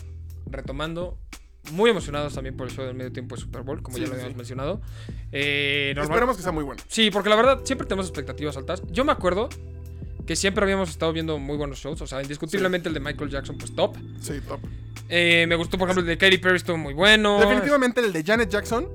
retomando. Muy emocionados también por el show del medio tiempo de Super Bowl, como Sí, ya lo habíamos sí. mencionado. Eh, normal- Esperemos que sea muy bueno. Sí, porque la verdad siempre tenemos expectativas altas. Yo me acuerdo que siempre habíamos estado viendo muy buenos shows. O sea, indiscutiblemente el de Michael Jackson, pues top. Sí, top. Eh, me gustó, por ejemplo, el de Katy Perry, estuvo muy bueno. Definitivamente el de Janet Jackson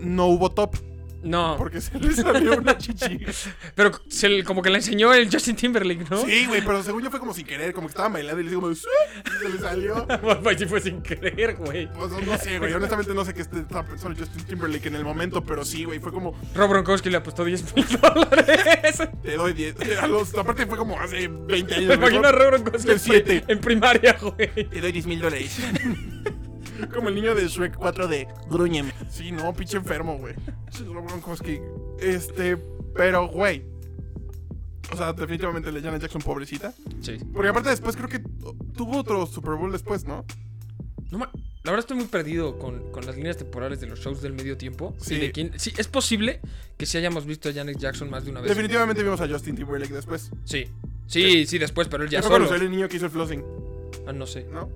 no hubo top No, porque se le salió una chichi. [LAUGHS] pero se le- como que le enseñó el Justin Timberlake, ¿no? Sí, güey, pero según yo fue como sin querer, como que estaba bailando y le hice como, se le salió. [LAUGHS] Pues sí fue sin querer, güey. Pues no, no sé, güey, honestamente no sé qué estaba pensando Justin Timberlake en el momento, pero sí, güey, fue como, Rob Gronkowski le apostó 10 mil [LAUGHS] dólares. te doy 10. A los- aparte fue como hace 20 años. Me imagino a Rob Gronkowski en, en primaria, güey. Te doy 10 mil dólares. Como el niño de Shrek 4 de Grúñeme. Sí, no, pinche enfermo, güey. Este, pero, güey. O sea, definitivamente el de Janet Jackson, pobrecita. Sí. Porque aparte después creo que tuvo otro Super Bowl después, ¿no? No ma- la verdad estoy muy perdido con, con las líneas temporales de los shows del medio tiempo. Sí. Y de quién- sí, es posible que sí hayamos visto a Janet Jackson más de una vez. Definitivamente vimos a Justin Timberlake después. Sí. Sí, sí, después, pero él ya solo. salió el niño que hizo el flossing, Ah, no sé. ¿no?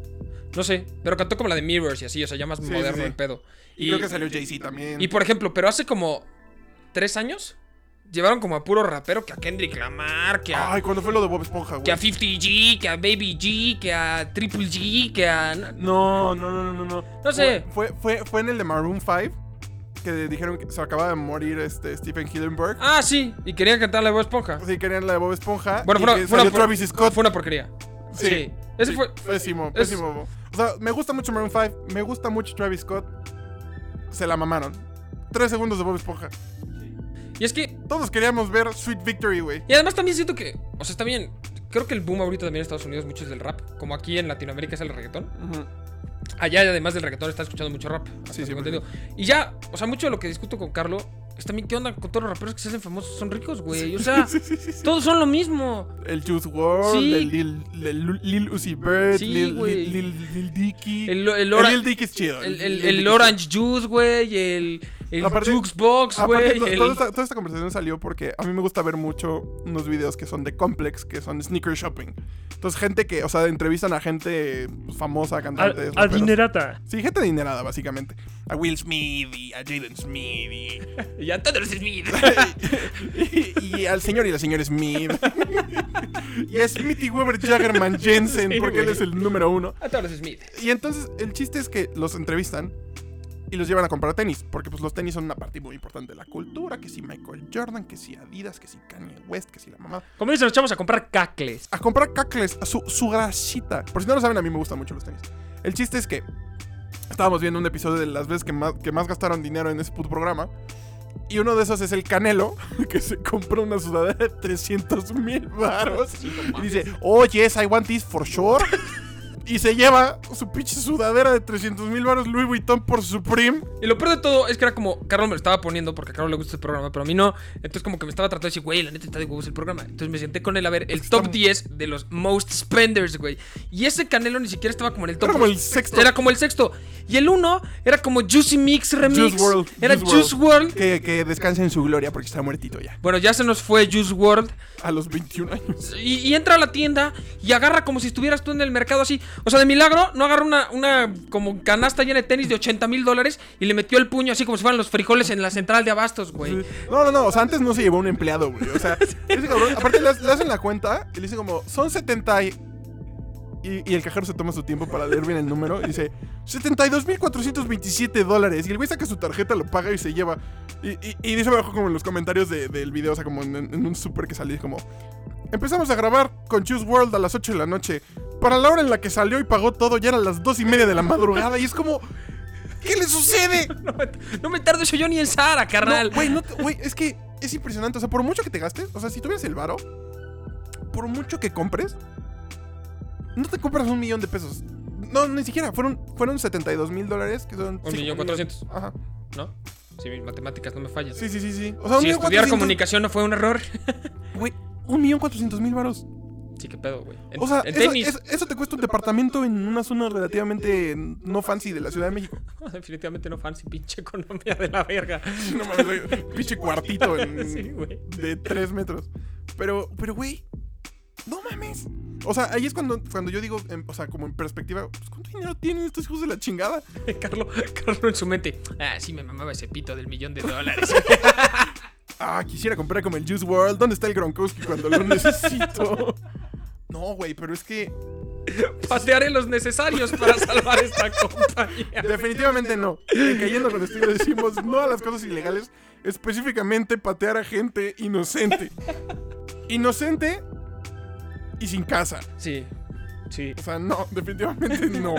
No sé. Pero cantó como la de Mirrors y así, o sea, ya más Sí, moderno sí, el pedo. Y, Y, creo que salió Jay-Z también. y por ejemplo, pero hace como tres años llevaron como a puro rapero que a Kendrick Lamar, que a, Ay, cuando fue lo de Bob Esponja, que a güey. 50G, que a Baby G, que a Triple G, que a. No, no, no, no, no. No sé. Fue, fue, fue en el de Maroon 5 que dijeron que se acaba de morir este Stephen Hillenburg. Ah, sí. Y querían cantar la de Bob Esponja. Sí, querían la de Bob Esponja. Bueno, fue una, fue una salió por- Travis Scott. Fue una porquería. Sí. Sí. Ese Sí, fue. Pésimo, es- pésimo. O sea, me gusta mucho Maroon 5. Me gusta mucho Travis Scott. Se la mamaron. Tres segundos de Bob Esponja. Y es que. Todos queríamos ver Sweet Victory, güey. Y además también siento que. O sea, está bien. Creo que el boom ahorita también en Estados Unidos mucho es del rap. Como aquí en Latinoamérica es el reggaetón. Allá, además del reggaetón, está escuchando mucho rap. Sí, sí, entendido. Y ya, o sea, mucho de lo que discuto con Carlo es también qué onda con todos los raperos que se hacen famosos. Son ricos, güey. O sea, Sí, [LAUGHS] sí, sí, sí. todos son lo mismo. El Juice WRLD, el Lil, el Lil Uzi Sí, Lil. Lil, Lil, Lil Dicky. El, el, El Lil Dicky es chido. el, Lil el, Orange Juice, güey. El, el Aparte- Jukebox, güey. el- toda, esta, toda esta conversación salió porque a mí me gusta ver mucho unos videos que son de Complex, que son sneaker shopping. Entonces, gente que, o sea, entrevistan a gente famosa, cantantes. raperos. Adinerata. Sí, gente adinerada, básicamente. A Will Smith y a Jaden Smith y, [LAUGHS] Y a todos los Smith. [LAUGHS] y, y al señor y la señora Smith. [LAUGHS] y a Smithy Weber Jaggerman Jensen, porque él es el número uno. A todos los Smith. Y entonces el chiste es que los entrevistan y los llevan a comprar tenis, porque pues los tenis son una parte muy importante de la cultura, que si Michael Jordan, que si Adidas, que si Kanye West, que si la mamá. Como dicen los chavos a comprar cacles. A comprar cacles, a su, su grasita. Por si no lo saben, a mí me gustan mucho los tenis. El chiste es que estábamos viendo un episodio de las veces que más, que más gastaron dinero en ese puto programa. Y uno de esos es el Canelo, [LAUGHS] que se compró una sudadera de 300 mil baros. Y dice, oh yes, I want this for sure. [LAUGHS] y se lleva su pinche sudadera de 300 mil baros Louis Vuitton por Supreme. Y lo peor de todo es que era como, Carlos me lo estaba poniendo porque a Carlos le gusta el programa, pero a mí no. Entonces como que me estaba tratando de decir, güey, la neta está de huevos el programa. Entonces me senté con él a ver el top está- 10 de los most spenders, güey. Y ese Canelo ni siquiera estaba como en el top. Era como el sexto. Era como el sexto. Y el uno era como Juicy Mix Remix. Juice WRLD, Era Juice Juice WRLD. Que, que descanse en su gloria porque está muertito ya. Bueno, ya se nos fue Juice WRLD. A los 21 años. Y, y entra a la tienda y agarra como si estuvieras tú en el mercado así. O sea, de milagro, no agarra una, una como canasta llena de tenis de 80 mil dólares y le metió el puño así como si fueran los frijoles en la central de abastos, güey. No, no, no. O sea, antes no se llevó un empleado, güey. O sea, [LAUGHS] ese cabrón. Aparte, le, le hacen la cuenta y le dicen como, son 70 y. Y, y el cajero se toma su tiempo para leer bien el número y dice 72.427 dólares. Y el güey saca su tarjeta, lo paga y se lleva. Y, y- y dice abajo como en los comentarios de- del video, o sea, como en, en un super que salí, como... Empezamos a grabar con Choose World a las 8 de la noche. Para la hora en la que salió y pagó todo, ya eran las 2 y media de la madrugada. Y es como... ¿Qué le sucede? [LAUGHS] No me, no me tardo eso yo ni en Sara, carnal. No güey, es que es impresionante. O sea, por mucho que te gastes, o sea, si tuvieras el varo, por mucho que compres, no te compras un millón de pesos. No, ni siquiera. Fueron, fueron 72 mil dólares, que son... Un millón cuatrocientos. Ajá. ¿No? Si mis matemáticas no me fallan. Sí, sí, sí, sí. O sea, un si estudiar comunicación no fue un error. [LAUGHS] Güey, un millón cuatrocientos mil varos. Sí, qué pedo, güey. O sea, eso, tenis. eso- eso te cuesta un departamento en una zona relativamente no fancy de la Ciudad de México. [LAUGHS] Definitivamente no fancy, pinche economía de la verga. [LAUGHS] No mames, pinche cuartito en- Sí, de 3 metros. Pero, pero, güey, no mames. O sea, ahí es cuando, cuando yo digo, en- o sea, como en perspectiva, pues, ¿cuánto dinero tienen estos hijos de la chingada? [LAUGHS] Carlos, Carlos en su mente. Ah, sí, me mamaba ese pito del millón de dólares. [LAUGHS] Ah, quisiera comprar como el Juice World. ¿Dónde está el Gronkowski cuando lo necesito? [LAUGHS] No, güey, pero es que Patearé los necesarios para salvar esta compañía. definitivamente no. En Cayendo con estilo decimos no a las cosas ilegales, específicamente patear a gente inocente. Inocente y sin casa. Sí, sí. O sea, no, [LAUGHS] definitivamente no.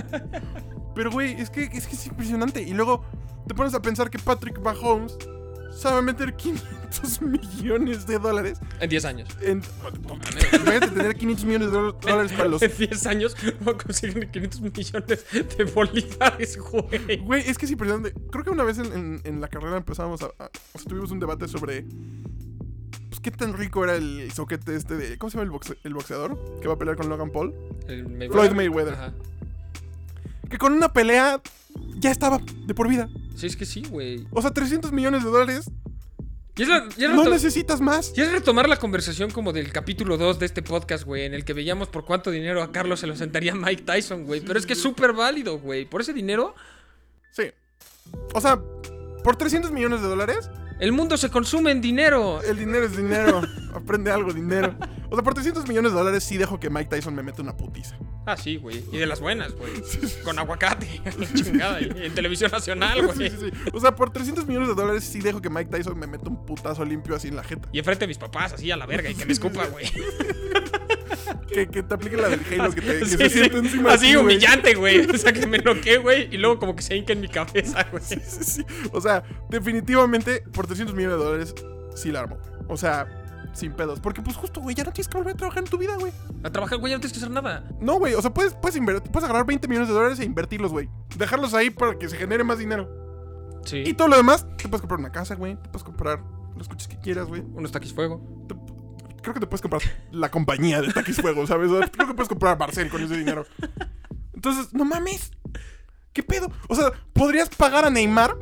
Pero, güey, es que, es que es impresionante. Y luego te pones a pensar que Patrick Mahomes sabe meter 500 [LAUGHS] millones de dólares En 10 años. en... Imagínate tener 500 millones de dólares para los... [LAUGHS] En 10 años voy a conseguir 500 millones de bolívares, güey. Güey, es que es impresionante. Creo que una vez en, en- en la carrera empezamos a, a- O sea, tuvimos un debate sobre... Qué tan rico era el soquete este de... ¿Cómo se llama el, boxe- el boxeador? Que va a pelear con Logan Paul. El Mayweather. Floyd Mayweather. Ajá. Que con una pelea ya estaba de por vida. Sí, es que sí, güey. O sea, 300 millones de dólares. Y es, la- y es No necesitas más. y es retomar la conversación como del capítulo 2 de este podcast, güey, en el que veíamos por cuánto dinero a Carlos se lo sentaría Mike Tyson, güey. Pero es que es súper válido, güey. Por ese dinero, Sí. O sea, por 300 millones de dólares, el mundo se consume en dinero. el dinero es dinero. [LAUGHS] Aprende algo, dinero. O sea, por 300 millones de dólares sí dejo que Mike Tyson me meta una putiza. Ah, sí, güey. Y de las buenas, güey. [LAUGHS] Con aguacate. [LAUGHS] Chingada. Y en televisión nacional, Sí, güey. sí, sí. O sea, por 300 millones de dólares sí dejo que Mike Tyson me meta un putazo limpio así en la jeta. Y enfrente de mis papás, así a la verga, y que me escupa, güey. Que, que te aplique la del Halo, que, te, [LAUGHS] que Sí, se sí. siente encima Así ti, humillante, güey. [LAUGHS] O sea, que me noqué, güey. Y luego como que se hinca en mi cabeza, güey. Sí, sí, sí. O sea, definitivamente por 300 millones de dólares sí la armo. O sea, sin pedos. Porque pues justo, güey, ya no tienes que volver a trabajar en tu vida, güey. A trabajar, güey, ya no tienes que hacer nada. No, güey, o sea, puedes, puedes, puedes agarrar 20 millones de dólares e invertirlos, güey. Dejarlos ahí para que se genere más dinero. Y Sí. todo lo demás, te puedes comprar una casa, güey. Te puedes comprar los coches que quieras, güey. Unos taquis fuego. Te- Creo que te puedes comprar la compañía de Taquis Fuego, ¿sabes? Creo que puedes comprar Barcel con ese dinero. Entonces, no mames. ¿Qué pedo? O sea, podrías pagar a Neymar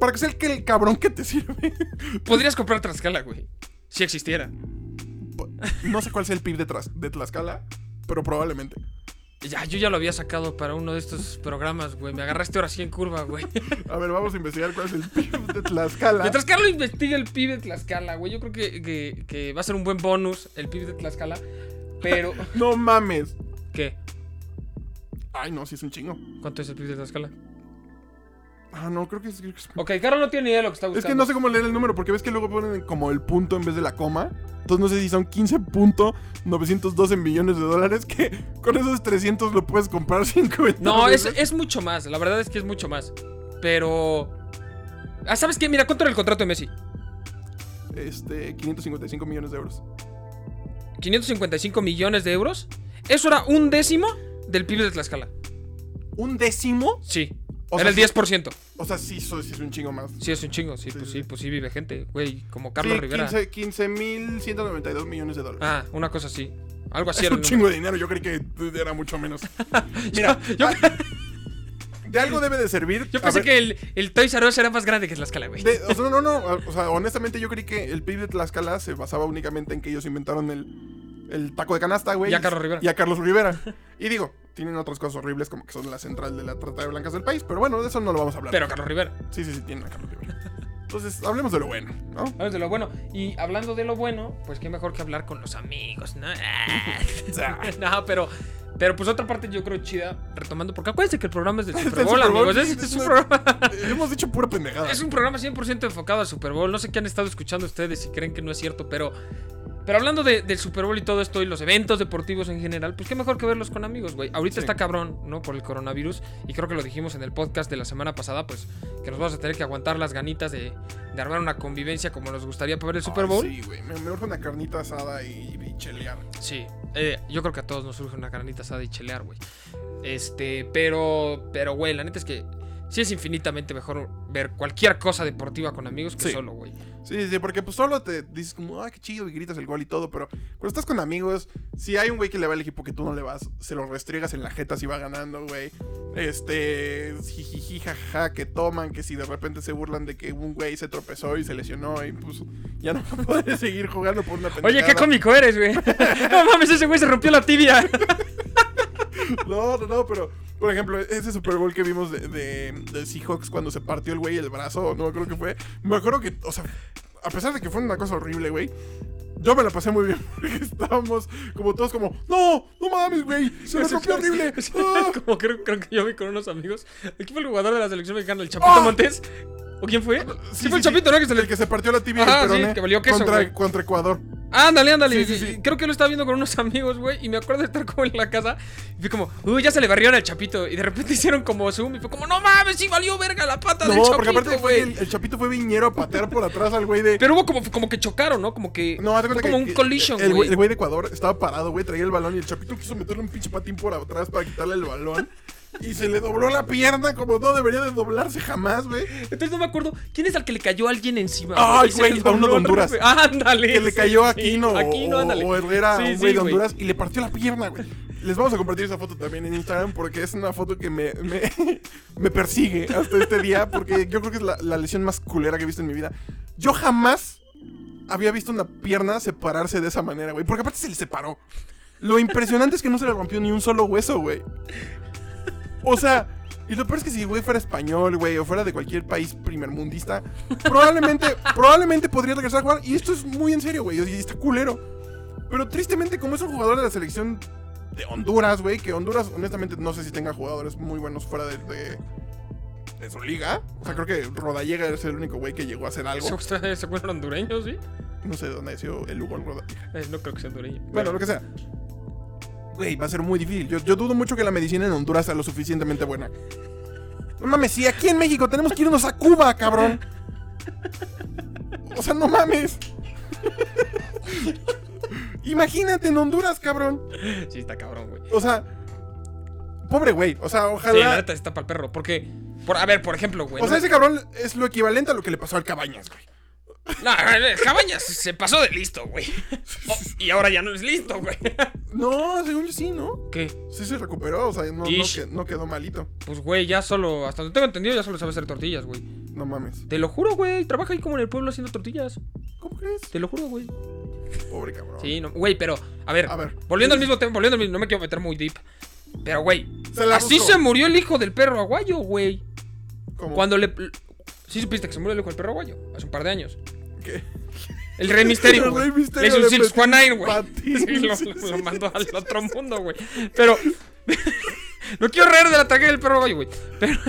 para que sea el, que el cabrón que te sirve. Podrías comprar Tlaxcala, güey. Si existiera. No sé cuál sea el PIB de, de Tlaxcala, pero probablemente. Ya, yo ya lo había sacado para uno de estos programas, güey. Me agarraste ahora sí en curva, güey. A ver, vamos a investigar cuál es el PIB de Tlaxcala. Mientras Carlos investiga el PIB de Tlaxcala, güey, yo creo que, que- que va a ser un buen bonus el PIB de Tlaxcala. Pero. [LAUGHS] No mames. ¿Qué? Ay, no, sí es un chingo. ¿Cuánto es el PIB de Tlaxcala? Ah, no, creo que es. Ok, Carlos no tiene ni idea de lo que está buscando. Es que no sé cómo leer el número, porque ves que luego ponen como el punto en vez de la coma. Entonces no sé si son 15.912 millones de dólares, que con esos 300 lo puedes comprar [LAUGHS] 50 No, es, es mucho más. La verdad es que es mucho más. Pero. Ah, ¿sabes qué? Mira, ¿cuánto era el contrato de Messi? Este, 555 millones de euros. 555 millones de euros. Eso era un décimo del PIB de Tlaxcala. ¿Un décimo? Sí. O era sea, el 10%. O sea, sí, so- sí es un chingo más. Sí, es un chingo. Sí, Sí, pues sí. pues sí vive gente. Güey, como Carlos Rivera. 15 15.192 millones de dólares. Ah, una cosa así. Algo así es un chingo de dinero, yo creí que era mucho menos. [LAUGHS] Mira, Yo, [LAUGHS] de algo debe de servir. yo pensé que el, el Toys R Us era más grande que Tlaxcala, güey. de- o sea, no, no, no. O sea, honestamente yo creí que el PIB de Tlaxcala se basaba únicamente en que ellos inventaron el, el taco de canasta, güey. Y a Carlos Rivera. Y a Carlos Rivera. Y digo, tienen otras cosas horribles como que son la central de la trata de blancas del país, pero bueno, de eso no lo vamos a hablar. Pero Carlos Rivera. Sí, sí, sí, tienen a Carlos Rivera. Entonces, hablemos de lo bueno, ¿no? Hablamos de lo bueno. Y hablando de lo bueno, pues qué mejor que hablar con los amigos, ¿no? [LAUGHS] [LAUGHS] no, pero. Pero pues otra parte yo creo chida, retomando, porque acuérdense que el programa es del [LAUGHS] Super Bowl, amigos. Es, sí, es sí. un programa, Hemos dicho pura pendejada. es un programa 100% enfocado al Super Bowl. No sé qué han estado escuchando ustedes si creen que no es cierto, pero. Pero hablando de- del Super Bowl y todo esto y los eventos deportivos en general, pues qué mejor que verlos con amigos, güey. Ahorita Sí. está cabrón, ¿no? Por el coronavirus. Y creo que lo dijimos en el podcast de la semana pasada, pues que nos vamos a tener que aguantar las ganitas de, de armar una convivencia como nos gustaría para ver el Super Ay, Bowl. sí, güey. Me, me urge una carnita asada y, y chelear. Sí, eh, yo creo que a todos nos surge una carnita asada y chelear, güey. Este, pero, pero, güey, la neta es que sí es infinitamente mejor ver cualquier cosa deportiva con amigos que Sí. solo, güey. Sí, sí, porque pues solo te dices como, ah, qué chido, y gritas el gol y todo, pero cuando estás con amigos, si hay un güey que le va al equipo que tú no le vas, se lo restriegas en la jeta si va ganando, güey. Este, jijiji, jajaja, que toman, que si de repente se burlan de que un güey se tropezó y se lesionó y pues ya no [LAUGHS] puede seguir jugando por una pendejada. Oye, qué cómico eres, güey. [LAUGHS] No mames, ese güey se rompió la tibia. [LAUGHS] [LAUGHS] No, no, no, pero por ejemplo, ese Super Bowl que vimos de, de, de Seahawks cuando se partió el güey el brazo, no creo que fue. Me acuerdo que, o sea, a pesar de que fue una cosa horrible, güey. Yo me la pasé muy bien [LAUGHS] porque estábamos como todos como, no, no mames, güey, se me rompió [LAUGHS] horrible. Ah. Como creo, creo que yo vi con unos amigos. ¿Quién fue el jugador de la selección mexicana? ¿El Chapito Ah. Montes? ¿O quién fue? Sí, fue el Chapito, ¿no? Que se le... El que se partió la tibia Ajá, sí, peroné que valió queso, contra, contra Ecuador. Ándale, ándale. Sí, sí, sí. Creo que lo estaba viendo con unos amigos, güey. Y me acuerdo de estar como en la casa. Y fue como, uy, ya se le barrieron al Chapito. Y de repente [LAUGHS] hicieron como zoom. Y fue como, no mames, sí valió verga la pata del Chapito, porque aparte fue el, el Chapito fue viñero a patear por atrás al güey de... Pero hubo como, como que chocaron, ¿no? Como que. No, fue como que- un collision, el, güey. El güey de Ecuador estaba parado, güey, traía el balón y el Chapito quiso meterle un pinche patín por atrás para quitarle el balón. Y se le dobló la pierna como no debería de doblarse jamás, güey. Entonces no me acuerdo. ¿Quién es al que le cayó a alguien encima? Ay, güey, a uno de Honduras. ándale. Que le sí, cayó a sí. Aquino, Aquino, o, ándale. o Herrera, Sí, un sí, güey de. Honduras, y le partió la pierna, güey. Les vamos a compartir esa foto también en Instagram porque es una foto que me, me, [LAUGHS] me persigue hasta este día porque yo creo que es la, la lesión más culera que he visto en mi vida. Yo jamás había visto una pierna separarse de esa manera, güey. Porque aparte se le separó. Lo impresionante es que no se le rompió ni un solo hueso, güey. O sea, y lo peor es que si el güey fuera español, güey, o fuera de cualquier país primermundista, probablemente, [LAUGHS] probablemente podría regresar a jugar. Y esto es muy en serio, güey. Y está culero. Pero tristemente, como es un jugador de la selección de Honduras, güey, que Honduras, honestamente, no sé si tenga jugadores muy buenos fuera de, de, de su liga. O sea, creo que Rodallega es el único güey que llegó a hacer algo. ¿Se fueron hondureños, sí? No sé de dónde nació el Hugo Rodallega. Eh, no creo que sea hondureño. Bueno, lo que sea. Güey, va a ser muy difícil. Yo, yo dudo mucho que la medicina en Honduras sea lo suficientemente buena. No mames, si aquí en México tenemos que irnos a Cuba, cabrón. O sea, no mames. [LAUGHS] Imagínate en Honduras, cabrón. Sí, está cabrón, güey. O sea, pobre güey. O sea, Sí, la ojalá. neta está para el perro. Porque, por, a ver, por ejemplo, güey. o sea, ese cabrón es lo equivalente a lo que le pasó al Cabañas, güey. No, Cabañas se pasó de listo, güey. Oh, y ahora ya no es listo, güey. No, según yo sí, ¿no? ¿Qué? Sí se recuperó, o sea, no, no, Ish. que- no quedó malito. Pues, güey, ya solo, hasta donde tengo entendido, ya solo sabe hacer tortillas, güey. No mames. Te lo juro, güey. Trabaja ahí como en el pueblo haciendo tortillas. ¿Cómo crees? Te lo juro, güey. Pobre cabrón. Sí, no, güey, pero, a ver, A ver. volviendo al mismo tema, volviendo al mismo, no me quiero meter muy deep. Pero, güey, Se la así se murió el hijo del perro aguayo, güey. ¿Cómo? Cuando le. Sí supiste que se murió el hijo del perro aguayo, hace un par de años. ¿Qué? El Rey Misterio, El. Rey Misterio Le hizo un güey. Sí, lo, Sí, lo- sí, lo sí, mandó al otro mundo, güey. Pero. [LAUGHS] no quiero reír del ataque del perro aguayo, güey. Pero,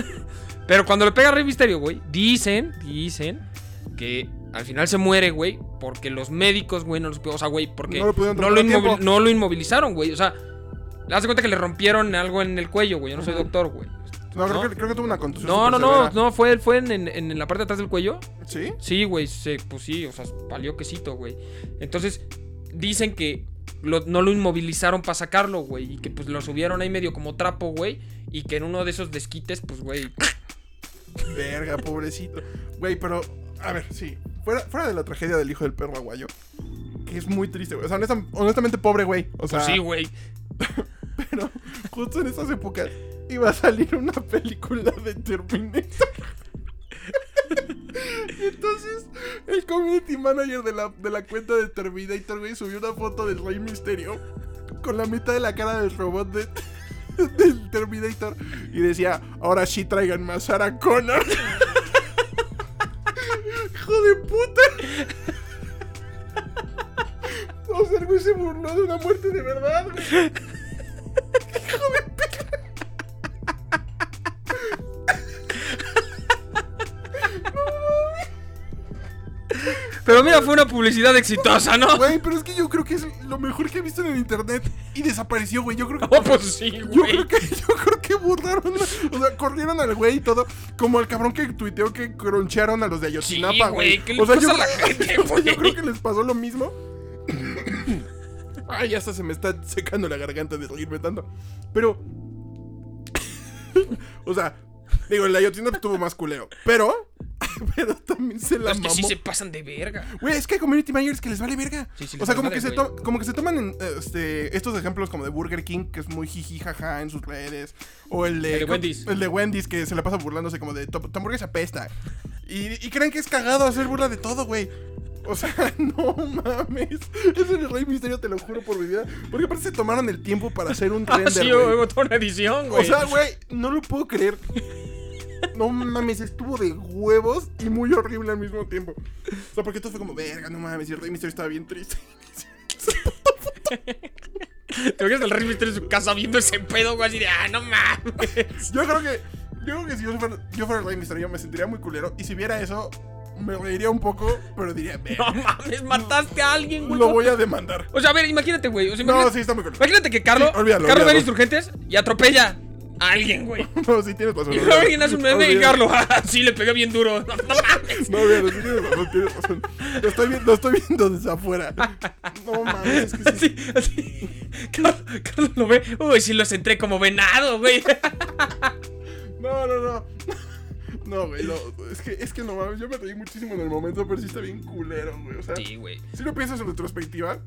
pero cuando le pega a Rey Misterio, güey, dicen, dicen que al final se muere, güey, porque los médicos, güey, no los O sea, güey, porque No lo no, no inmovilizaron, güey. O sea, haz de cuenta que le rompieron algo en el cuello, güey. Yo no soy doctor, güey. No, creo. Que, creo que tuvo una contusión. No, no, no, no, fue, fue en, en- en la parte de atrás del cuello. ¿Sí? Sí, güey, se, pues sí, o sea, valió quesito, güey. Entonces, dicen que lo- no lo inmovilizaron para sacarlo, güey. Y que pues lo subieron ahí medio como trapo, güey. Y que en uno de esos desquites, pues, güey. Verga, pobrecito. Güey, pero, a ver, sí. Fuera, fuera de la tragedia del hijo del perro aguayo. Que es muy triste, güey. O sea, honesta- honestamente, pobre güey. O sea, Pues sí, güey. [LAUGHS] pero justo en esas épocas iba a salir una película de Terminator. entonces, el community manager de la, de la cuenta de Terminator, güey, subió una foto del Rey Misterio con la mitad de la cara del robot de, del Terminator y decía, ahora sí traigan más Sarah Connor. Hijo de puta. O sea, güey se burló de una muerte de verdad, güey. Pero mira, fue una publicidad exitosa, ¿no? Güey, pero es que yo creo que es lo mejor que he visto en el internet. Y desapareció, güey. Yo creo que. [LAUGHS] Oh, pues sí, Yo güey. creo que, yo creo que burlaron, o sea, corrieron al güey y todo, como el cabrón que tuiteó que cronchearon a los de Ayotzinapa, Sí, güey. güey, ¿qué le o sea, yo, a la gente, [LAUGHS] o sea, yo creo que les pasó lo mismo. [COUGHS] Ay, hasta se me está secando la garganta de reírme tanto. Pero, [COUGHS] o sea, digo, el Ayotzinapa estuvo más culero, pero [LAUGHS] pero también se la es que mamó. sí se pasan de verga. Güey, es que hay community managers que les vale verga. Sí, sí, les o sea, vale como, madre, que se to- como que se toman en, este, estos ejemplos como de Burger King, que es muy jiji jaja en sus redes. O el de, El de Wendy's. El de Wendy's, que se la pasa burlándose como de tu, tu hamburguesa apesta. Y, y creen que es cagado hacer burla de todo, güey. O sea, [LAUGHS] no mames. Es el Rey Misterio, te lo juro por mi vida. Porque aparte se tomaron el tiempo para hacer un [LAUGHS] Ah, render, sí, güey. hubo toda una edición, O güey. sea, güey, no lo puedo creer. No mames, estuvo de huevos y muy horrible al mismo tiempo. O sea, porque todo fue como, verga, no mames, y el Rey Misterio estaba bien triste. Te ves el Rey Misterio en su casa viendo ese pedo, güey, así de, ah, no mames. Yo creo que, yo creo que si yo fuera, yo fuera el Rey Misterio me sentiría muy culero. Y si viera eso, me reiría un poco, pero diría, No mames, mataste a alguien, güey. lo voy a demandar. O sea, a ver, imagínate, güey. O sea, No, sí, está muy culero. imagínate que Carlos, Sí, olvídalo, Carlos olvídalo. insurgentes y atropella a alguien, güey. [LAUGHS] No, sí, tienes razón. Y luego alguien hace un meme y. Carlos, ah, [LAUGHS] sí, le pegué bien duro. No, no mames. No, sí tienes razón, tienes razón. Lo estoy, viendo, lo estoy viendo desde afuera. No mames, es que sí. Así, así. Carlos, Carlos lo ve. Uy, sí los entré como venado, güey. No, no, no. No, güey, es, que, es que no mames, yo me reí muchísimo en el momento, pero sí está bien culero, güey. O sea, Sí, güey. si lo piensas en retrospectiva,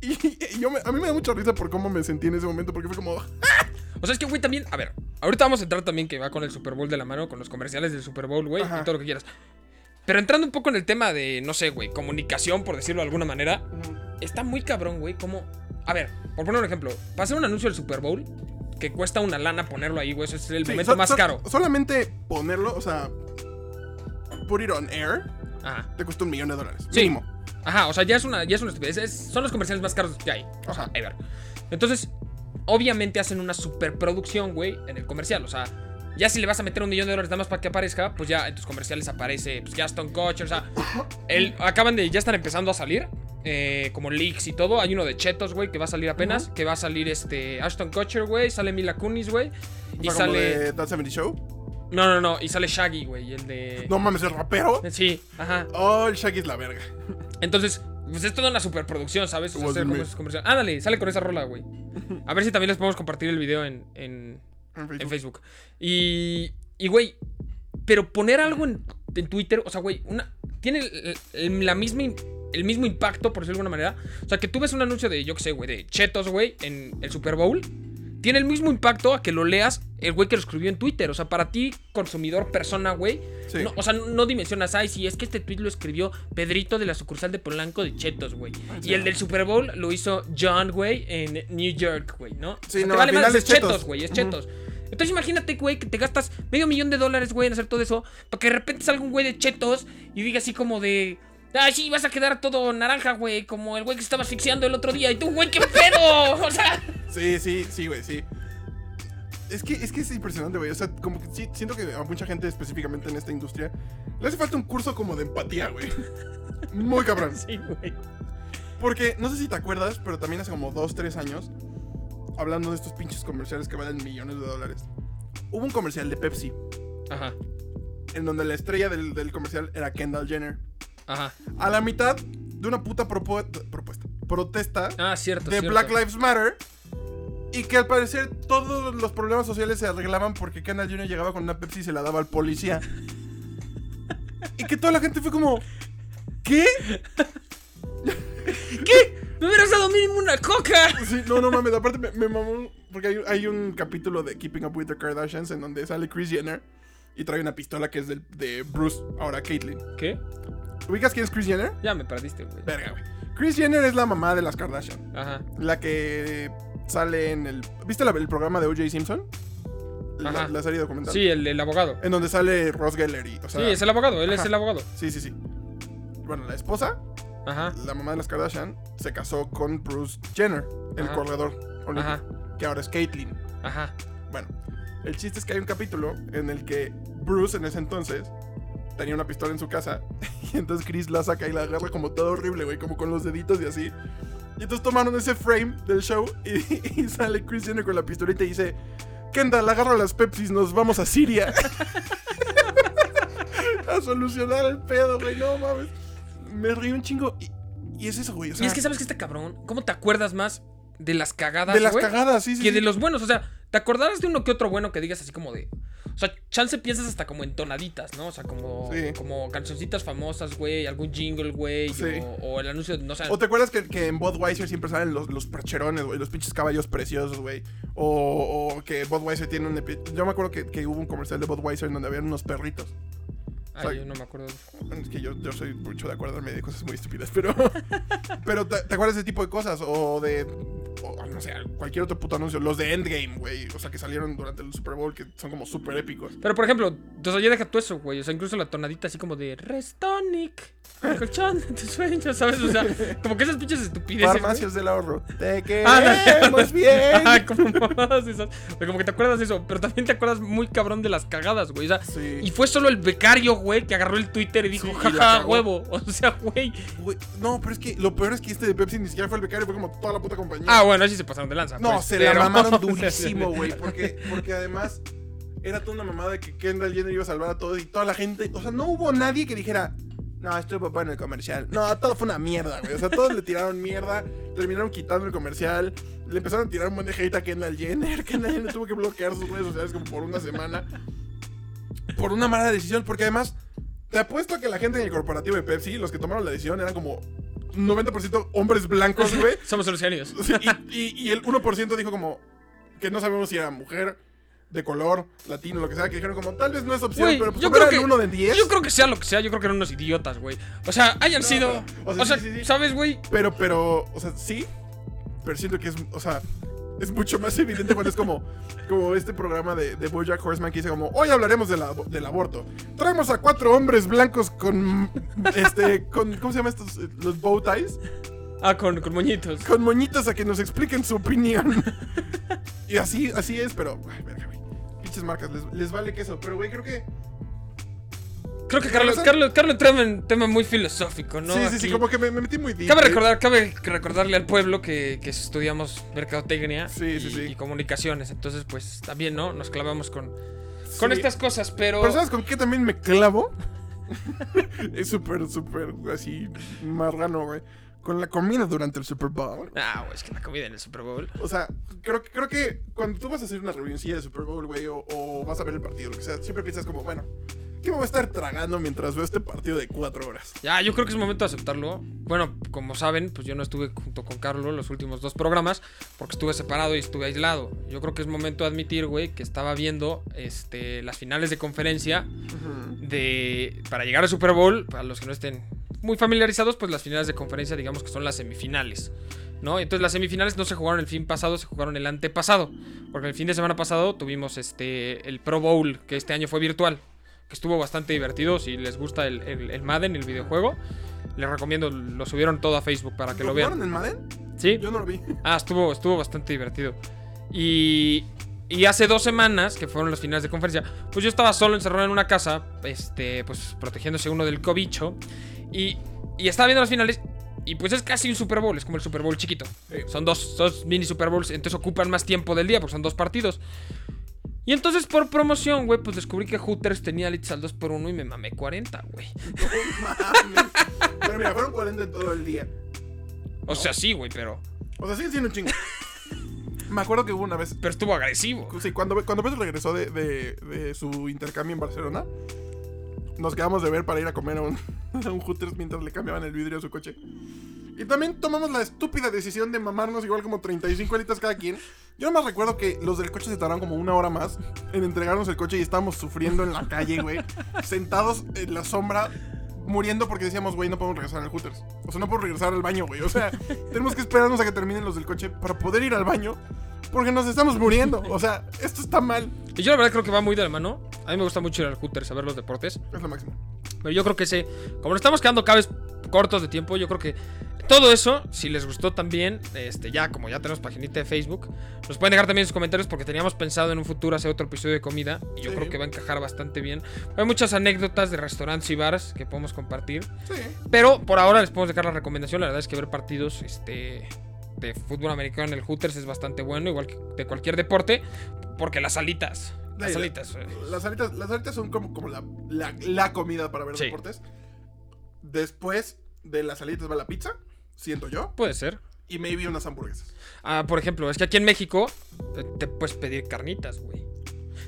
y, y yo me- a mí me da mucha risa por cómo me sentí en ese momento, porque fue como, O sea, es que, güey, también. A ver, ahorita vamos a entrar también que va con el Super Bowl de la mano, con los comerciales del Super Bowl, güey, y todo lo que quieras. Pero entrando un poco en el tema de, no sé, güey, comunicación, por decirlo de alguna manera, está muy cabrón, güey, como... A ver, por poner un ejemplo, para hacer un anuncio del Super Bowl, que cuesta una lana ponerlo ahí, güey, eso es el Sí, momento so- más so- caro. Solamente ponerlo, o sea, put it on air, Ajá. te costó un millón de dólares. Sí. Mínimo. Ajá, o sea, ya es una, ya es una estupidez. es- son los comerciales más caros que hay. O sea, ever. Entonces, obviamente hacen una superproducción, güey, en el comercial. O sea, ya si le vas a meter un millón de dólares nada más para que aparezca, pues ya en tus comerciales aparece pues, ya Aston Kutcher. O sea, el, acaban de, ya están empezando a salir. eh, como leaks y todo. Hay uno de Chetos, güey, que va a salir apenas. Que va a salir este Ashton Kutcher, güey. Sale Mila Kunis, güey. Y sea, como sale. de That 70 Show. No, no, no. Y sale Shaggy, güey. El de. No mames, el rapero. Sí, ajá. Oh, el Shaggy es la verga. Entonces, pues es toda una superproducción, ¿sabes? O sea, Was hacer como me. esos comerciales. Ándale, sale con esa rola, güey. A ver si también les podemos compartir el video en, en, En Facebook. en Facebook. Y, y, güey, pero poner algo en, en Twitter, o sea, güey, una, tiene el, el- la misma, el mismo impacto, por decirlo de alguna manera. O sea, que tú ves un anuncio de, yo qué sé, güey, de Chetos, güey, en el Super Bowl. Tiene el mismo impacto a que lo leas el güey que lo escribió en Twitter. O sea, para ti, consumidor, persona, güey. Sí. no- o sea, no dimensionas, ay, sí, es que este tweet lo escribió Pedrito de la sucursal de Polanco de Chetos, güey. Y el del Super Bowl lo hizo John, güey, en New York, güey, ¿no? Sí, O sea, no, te vale al final madre, es Chetos, güey, es. Chetos. Entonces imagínate, güey, que te gastas medio millón de dólares, güey, en hacer todo eso, para que de repente salga un güey de chetos y diga así como de. Ah, sí, vas a quedar todo naranja, güey, como el güey que estaba asfixiando el otro día. Y tú, güey, qué pedo. [LAUGHS] O sea. Sí, sí, sí, güey, sí. Es que, es que es impresionante, güey. O sea, como que sí, siento que a mucha gente específicamente en esta industria le hace falta un curso como de empatía, güey. Muy cabrón. [LAUGHS] Sí, güey. Porque, no sé si te acuerdas, pero también hace como dos, tres años, hablando de estos pinches comerciales que valen millones de dólares, hubo un comercial de Pepsi, Ajá, en donde la estrella del, del comercial era Kendall Jenner. Ajá. A la mitad de una puta propu- propuesta, protesta Ah, cierto. de cierto. Black Lives Matter. Y que al parecer todos los problemas sociales se arreglaban porque Kendall Jenner llegaba con una Pepsi y se la daba al policía. y que toda la gente fue como, ¿qué? ¿Qué? Me hubieras dado mínimo una coca. Sí, no, no mames, aparte me, me mamó porque hay, hay un capítulo de Keeping Up with the Kardashians en donde sale Kris Jenner y trae una pistola que es del- de Bruce, ahora Caitlyn. ¿Qué? ¿Ubicas quién es Kris Jenner? Ya me perdiste, güey. Verga, güey. Kris Jenner es la mamá de las Kardashian. Ajá. La que sale en el... ¿Viste la- el programa de O.J. Simpson? La, la serie documental. Sí, el, el abogado. En donde sale Ross Geller y... O sea, Sí, es el abogado, él es el abogado. sí, sí, sí. Bueno, la esposa, Ajá. la mamá de las Kardashian, se casó con Bruce Jenner, el Ajá. corredor olímpico, Ajá. que ahora es Caitlyn. Ajá. Bueno, el chiste es que hay un capítulo en el que Bruce en ese entonces tenía una pistola en su casa [LAUGHS] y entonces Chris la saca y la agarra como todo horrible, güey, como con los deditos y así. Y entonces tomaron ese frame del show [LAUGHS] y, y sale Chris Jenner con la pistolita y dice, Kendall, agarra las Pepsis, nos vamos a Siria. [LAUGHS] a solucionar el pedo, güey, no mames. Me río un chingo y, y es eso, güey. O sea, y es que sabes que este cabrón, ¿cómo te acuerdas más de las cagadas, de las cagadas, sí, sí. que sí. de los buenos. O sea, ¿te acordarás de uno que otro bueno que digas así como de. O O sea, chance piensas hasta como en tonaditas, ¿no? O sea, como, Sí. como cancioncitas famosas, güey, algún jingle, güey, Sí. o, o el anuncio, no sé. ¿O te acuerdas que, que en Budweiser siempre salen los, los percherones, güey? Los pinches caballos preciosos, güey. O, o que Budweiser tiene un... Yo me acuerdo que, que hubo un comercial de Budweiser en donde habían unos perritos. Ay, yo no me acuerdo. Es que yo, yo soy mucho de acordarme de cosas muy estúpidas, pero... [LAUGHS] pero ¿te, te acuerdas de ese tipo de cosas? O de... o, no sé, cualquier otro puto anuncio. Los de Endgame, güey. O sea, que salieron durante el Super Bowl, que son como súper épicos. Pero por ejemplo, entonces ya deja tú eso, güey. O sea, incluso la tonadita así como de Restonic, el colchón de tus sueños, ¿sabes? O sea, [LAUGHS] como que esas pinches estupideces. Farmacias del ahorro. Te [LAUGHS] Ándale, queremos bien. Ajá, como mamadas esas. O Como que te acuerdas de eso, pero también te acuerdas muy cabrón de las cagadas, güey. O sea, Sí. y fue solo el becario, güey, que agarró el Twitter y dijo, Sí, jaja, huevo. [LAUGHS] O sea, güey. Güey, no, pero es que lo peor es que este de Pepsi ni siquiera fue el becario, fue como toda la puta compañía. Ah, bueno, así se pasaron de lanza. no, pues, se pero- la mamaron [LAUGHS] durísimo, güey. Porque, porque además era toda una mamada de que Kendall Jenner iba a salvar a todos y toda la gente. O sea, no hubo nadie que dijera. No, estuvo bueno el comercial. No, todo fue una mierda, güey. O sea, todos le tiraron mierda, terminaron quitando el comercial, le empezaron a tirar un buen de hate a Kendall Jenner. [LAUGHS] Kendall Jenner tuvo que bloquear sus redes sociales como por una semana. Por una mala decisión, porque además, te apuesto a que la gente en el corporativo de Pepsi, los que tomaron la decisión, eran como 90% hombres blancos, güey. [LAUGHS] Somos los genios. Sí, y, y- y el 1% dijo como que no sabemos si era mujer, de color, latino, lo que sea, que dijeron como tal vez no es opción, pero pues yo creo que 1 de 10. Yo creo que sea lo que sea, yo creo que eran unos idiotas, güey. O sea, hayan No, sido. o O sea, sí, sí. ¿sabes, güey? Pero, pero, o sea, sí, pero siento que es, o sea, es mucho más evidente cuando es como, como este programa de, de Bojack Horseman que dice como, hoy hablaremos de la- del aborto. Traemos a cuatro hombres blancos con, este, con, ¿cómo se llama estos? Los bow ties. Ah, con, con moñitos. Con moñitos a que nos expliquen su opinión. y así, así es, pero, ay, verga, güey. Pinches marcas, les, les vale queso. Pero, güey, creo que Creo que Carlos, Carlos, Carlos entró en un tema muy filosófico, ¿no? sí, sí, sí, como que me, me metí muy deep. Cabe recordar, cabe recordarle al pueblo que, que estudiamos mercadotecnia Sí, y, sí, sí. y comunicaciones. Entonces, pues también, ¿no? Nos clavamos con, con estas cosas, pero. Pero ¿sabes con qué también me clavo? [LAUGHS] es súper, súper así marrano, güey. Con la comida durante el Super Bowl. Ah, güey, es que la comida en el Super Bowl. O sea, creo, que- creo que cuando tú vas a hacer una reunioncilla de Super Bowl, güey, o, o vas a ver el partido, lo que sea, siempre piensas como, bueno, ¿qué me voy a estar tragando mientras veo este partido de cuatro horas? Ya, yo creo que es momento de aceptarlo. Bueno, como saben, pues yo no estuve junto con Carlos los últimos dos programas porque estuve separado y estuve aislado. Yo creo que es momento de admitir, güey, que estaba viendo este, las finales de conferencia de para llegar al Super Bowl, para los que no estén muy familiarizados, pues las finales de conferencia digamos que son las semifinales. ¿No? Entonces las semifinales no se jugaron el fin pasado, se jugaron el antepasado. Porque el fin de semana pasado tuvimos este el Pro Bowl, que este año fue virtual. Que estuvo bastante divertido. Si les gusta el, el- el Madden, el videojuego, les recomiendo, lo subieron todo a Facebook para que lo jugaron vean. en Madden? ¿Sí? Yo no lo vi. Ah, estuvo, estuvo bastante divertido. Y, y hace dos semanas, que fueron las finales de conferencia, pues yo estaba solo encerrado en una casa, este, pues protegiéndose uno del cobicho. Y, y estaba viendo las finales. Y pues es casi un Super Bowl, es como el Super Bowl chiquito. Sí. Son dos, dos mini Super Bowls, entonces ocupan más tiempo del día porque son dos partidos. Y entonces por promoción, güey, pues descubrí que Hooters tenía leads al 2x1 y me mamé 40, güey. No mames. Pero mira, fueron 40 en todo el día. O sea, sí, güey, pero, O sea, siguen siendo un chingo. Me acuerdo que hubo una vez. pero estuvo agresivo. Sí, cuando, cuando Beto regresó de, de- de su intercambio en Barcelona, nos quedamos de ver para ir a comer a un, [LAUGHS] a un Hooters mientras le cambiaban el vidrio a su coche. Y también tomamos la estúpida decisión de mamarnos igual como 35 litros cada quien. Yo más recuerdo que los del coche se tardaron como una hora más en entregarnos el coche y estábamos sufriendo en la calle, güey. [LAUGHS] sentados en la sombra, muriendo porque decíamos, güey, no podemos regresar al Hooters. O sea, no podemos regresar al baño, güey. O sea, [LAUGHS] tenemos que esperarnos a que terminen los del coche para poder ir al baño. Porque nos estamos muriendo. O sea, esto está mal. Y yo la verdad creo que va muy de la mano. A mí me gusta mucho ir al Hooters a ver los deportes. Es lo máximo. Pero yo creo que ese, como nos estamos quedando cada vez cortos de tiempo, yo creo que todo eso, si les gustó también, este, ya como ya tenemos paginita de Facebook, nos pueden dejar también sus comentarios porque teníamos pensado en un futuro hacer otro episodio de comida y yo Sí. creo que va a encajar bastante bien. Hay muchas anécdotas de restaurantes y bares que podemos compartir, Sí. pero por ahora les podemos dejar la recomendación. La verdad es que ver partidos, este, de fútbol americano en el Hooters es bastante bueno, igual que de cualquier deporte, porque las alitas, las Sí, alitas. eh, Las alitas, las alitas son como, como la, la, la comida para ver deportes. Después de las alitas va la pizza, siento yo. Puede ser. Y maybe unas hamburguesas. Ah, por ejemplo, es que aquí en México te puedes pedir carnitas, güey.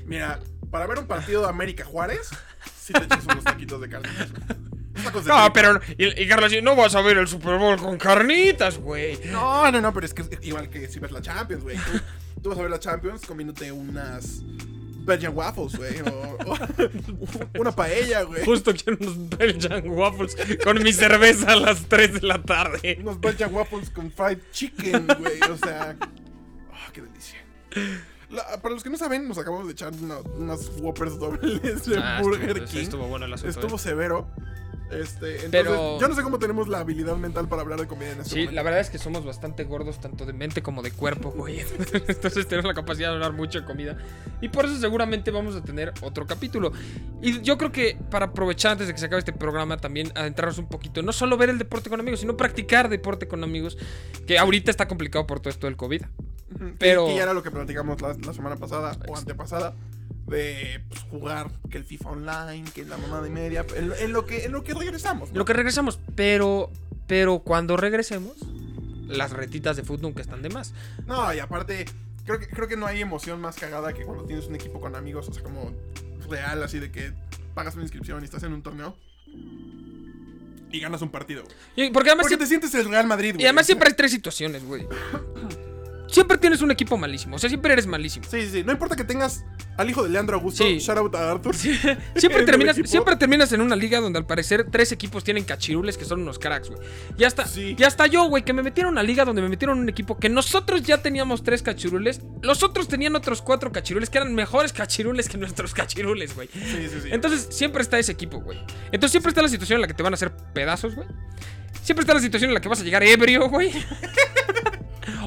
Mira, para ver un partido de América Juárez, sí te echas unos taquitos de carnitas. De No, pero. Y, y Carlos, no vas a ver el Super Bowl con carnitas, güey. No, no, no, pero es que igual que si ves la Champions, güey. Tú, tú vas a ver la Champions comiéndote unas Belgian Waffles, güey. O, o [LAUGHS] una paella, güey. Justo quiero unos Belgian Waffles con mi cerveza a las 3 de la tarde. Unos Belgian Waffles con fried chicken, güey. O sea. ah, qué delicia. La- para los que no saben, nos acabamos de echar una- unas Whoppers dobles de Ah, Burger estuvo, King. estuvo bueno el asunto. Estuvo eh. severo. Este, entonces, Pero- yo no sé cómo tenemos la habilidad mental para hablar de comida en este Sí, momento. la verdad es que somos bastante gordos, tanto de mente como de cuerpo, güey. [LAUGHS] Entonces tenemos la capacidad de hablar mucho de comida. Y por eso seguramente vamos a tener otro capítulo. Y yo creo que para aprovechar antes de que se acabe este programa, también adentrarnos un poquito, no solo ver el deporte con amigos, sino practicar deporte con amigos, que ahorita está complicado por todo esto del COVID. Pero- ya era lo que platicamos la, la semana pasada o antepasada. De pues, jugar, que el FIFA Online, que la mamá de media. En, en lo, que, en lo que regresamos. ¿no? Lo que regresamos, pero, pero cuando regresemos, las retitas de fútbol nunca están de más. No, y aparte, creo que, creo que no hay emoción más cagada que cuando tienes un equipo con amigos, o sea, como real, así de que pagas una inscripción y estás en un torneo y ganas un partido. Y- Porque además Porque te sientes el Real Madrid, güey. Y además siempre hay tres situaciones, güey. [LAUGHS] Siempre tienes un equipo malísimo. O sea, siempre eres malísimo. Sí, sí, sí. No importa que tengas al hijo de Leandro Augusto, Sí. shout out a Arthur. Siempre [LAUGHS] terminas, siempre terminas en una liga donde al parecer tres equipos tienen cachirules que son unos cracks, güey. Ya hasta, Sí. ya hasta yo, güey, que me metieron a una liga donde me metieron un equipo que nosotros ya teníamos tres cachirules. Los otros tenían otros cuatro cachirules que eran mejores cachirules que nuestros cachirules, güey. Sí, sí, sí. Entonces siempre está ese equipo, güey. Entonces siempre está la situación en la que te van a hacer pedazos, güey. Siempre está la situación en la que vas a llegar ebrio, güey. [LAUGHS]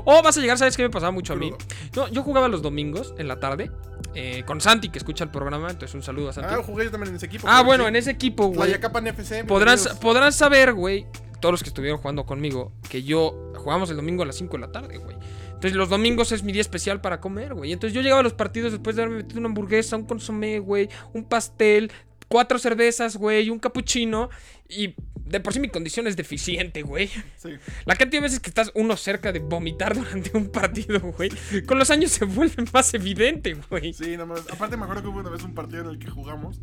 o vas a llegar, ¿sabes qué me pasaba mucho a mí? No, yo jugaba los domingos en la tarde eh, con Santi, que escucha el programa. Entonces un saludo a Santi. ah, jugué yo también en ese equipo. Ah, bueno, sí. en ese equipo, güey. FC. Podrán, bienvenidos. podrán saber, güey, todos los que estuvieron jugando conmigo, que yo jugamos el domingo a las 5 de la tarde, güey. Entonces los domingos es mi día especial para comer, güey. Entonces yo llegaba a los partidos después de haberme metido una hamburguesa, un consomé, güey, un pastel, cuatro cervezas, güey, un capuchino. Y de por sí mi condición es deficiente, güey. Sí. La cantidad de veces que estás uno cerca de vomitar durante un partido, güey. Con los años se vuelve más evidente, güey. Sí, nomás. Aparte, me acuerdo que hubo una vez un partido en el que jugamos.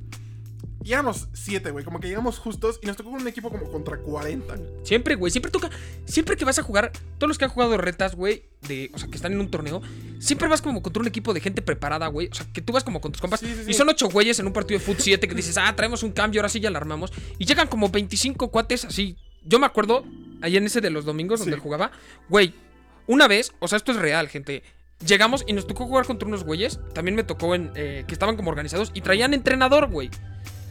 Éramos siete, güey. Como que llegamos justos y nos tocó un equipo como contra 40. Siempre, güey, siempre toca. Siempre que vas a jugar, todos los que han jugado retas, güey, de, o sea, que están en un torneo, siempre vas como contra un equipo de gente preparada, güey. O sea, que tú vas como con tus compas. Sí, sí, sí. Y son ocho güeyes en un partido de fut 7 que dices, ah, traemos un cambio, ahora sí ya la armamos. Y llegan como 25 cuates así. Yo me acuerdo, ahí en ese de los domingos donde jugaba, güey, una vez, o sea, esto es real, gente. Llegamos y nos tocó jugar contra unos güeyes. También me tocó en. eh, que estaban como organizados y traían entrenador, güey.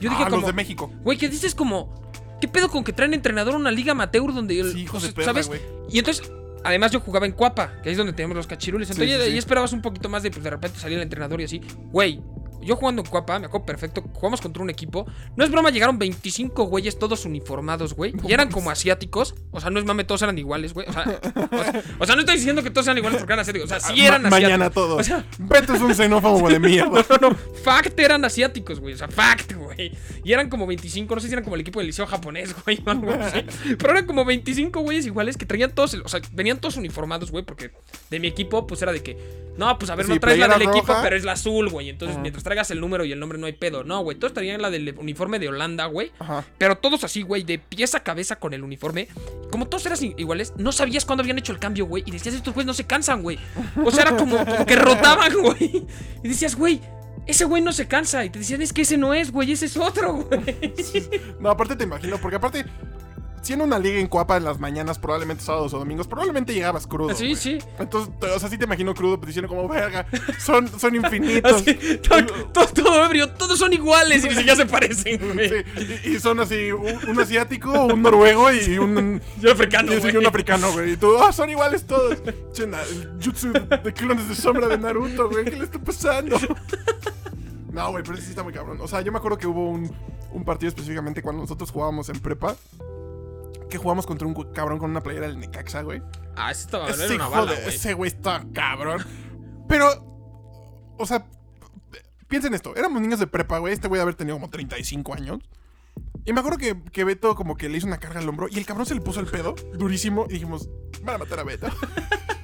Yo dije ah, como. los de México. Güey, que dices como. ¿Qué pedo con que traen entrenador a una liga amateur donde. el- Sí, hijos sea, de perra, ¿Sabes? Y entonces. Además, yo jugaba en Cuapa, que ahí es donde tenemos los cachirules. Entonces, sí, esperabas un poquito más de, pues, de repente salir el entrenador y así. Güey, yo jugando en Cuapa, me acuerdo perfecto, jugamos contra un equipo. No es broma, llegaron 25 güeyes todos uniformados, güey. Y eran como asiáticos. O sea, no es mame, todos eran iguales, güey. O sea, o sea, o sea, no estoy diciendo que todos sean iguales porque eran asiáticos. O sea, sí Ah, eran ma- asiáticos. Mañana todos. O sea, Beto es un xenófobo de mierda. [LAUGHS] no, no, fact eran asiáticos, güey. O sea, fact, güey. Y eran como 25, no sé si eran como el equipo del liceo japonés, güey. Pero eran como 25 güeyes iguales que traían todos, o sea, venían todos uniformados, güey, porque de mi equipo, pues era de que, no, pues a ver, Sí, no traes la del equipo, pero es la azul, güey. Entonces, Ajá. mientras traigas el número y el nombre, no hay pedo. No, güey, todos traían la del uniforme de Holanda, güey. Ajá. Pero todos así, güey, de pies a cabeza con el uniforme. Como todos eras i- iguales, no sabías cuándo habían hecho el cambio, güey. Y decías, estos güeyes no se cansan, güey. O sea, era como, como que rotaban, güey. Y decías, güey, ese güey no se cansa. Y te decían, es que ese no es, güey, ese es otro, güey. No, aparte te imagino, porque aparte, siendo una liga en Cuapa en las mañanas, probablemente sábados o domingos, probablemente llegabas crudo. Sí, sí. Entonces, o sea, sí te imagino crudo pues, diciendo como, verga, son, son infinitos. [LAUGHS] Así, todo, [LAUGHS] todo, ebrio, todos son iguales y ni siquiera se parecen, [LAUGHS] güey. Sí, y, y son así, un, un asiático, un noruego y un, Yo africano, y sí, un africano, güey. Y tú, ah, son iguales todos. Che, na- el jutsu de clones de sombra de Naruto, güey. ¿Qué le está pasando? No, güey, pero sí está muy cabrón. O sea, yo me acuerdo que hubo un, un partido específicamente cuando nosotros jugábamos en prepa. Que jugamos contra un cabrón con una playera del Necaxa, güey. Ah, ese estaba, Ese una bala, güey. ese güey está cabrón. Pero, o sea, piensen esto. Éramos niños de prepa, güey. Este güey de haber tenido como 35 años. Y me acuerdo que, que Beto como que le hizo una carga al hombro y el cabrón se le puso el pedo durísimo y dijimos, van a matar a Beto. [LAUGHS]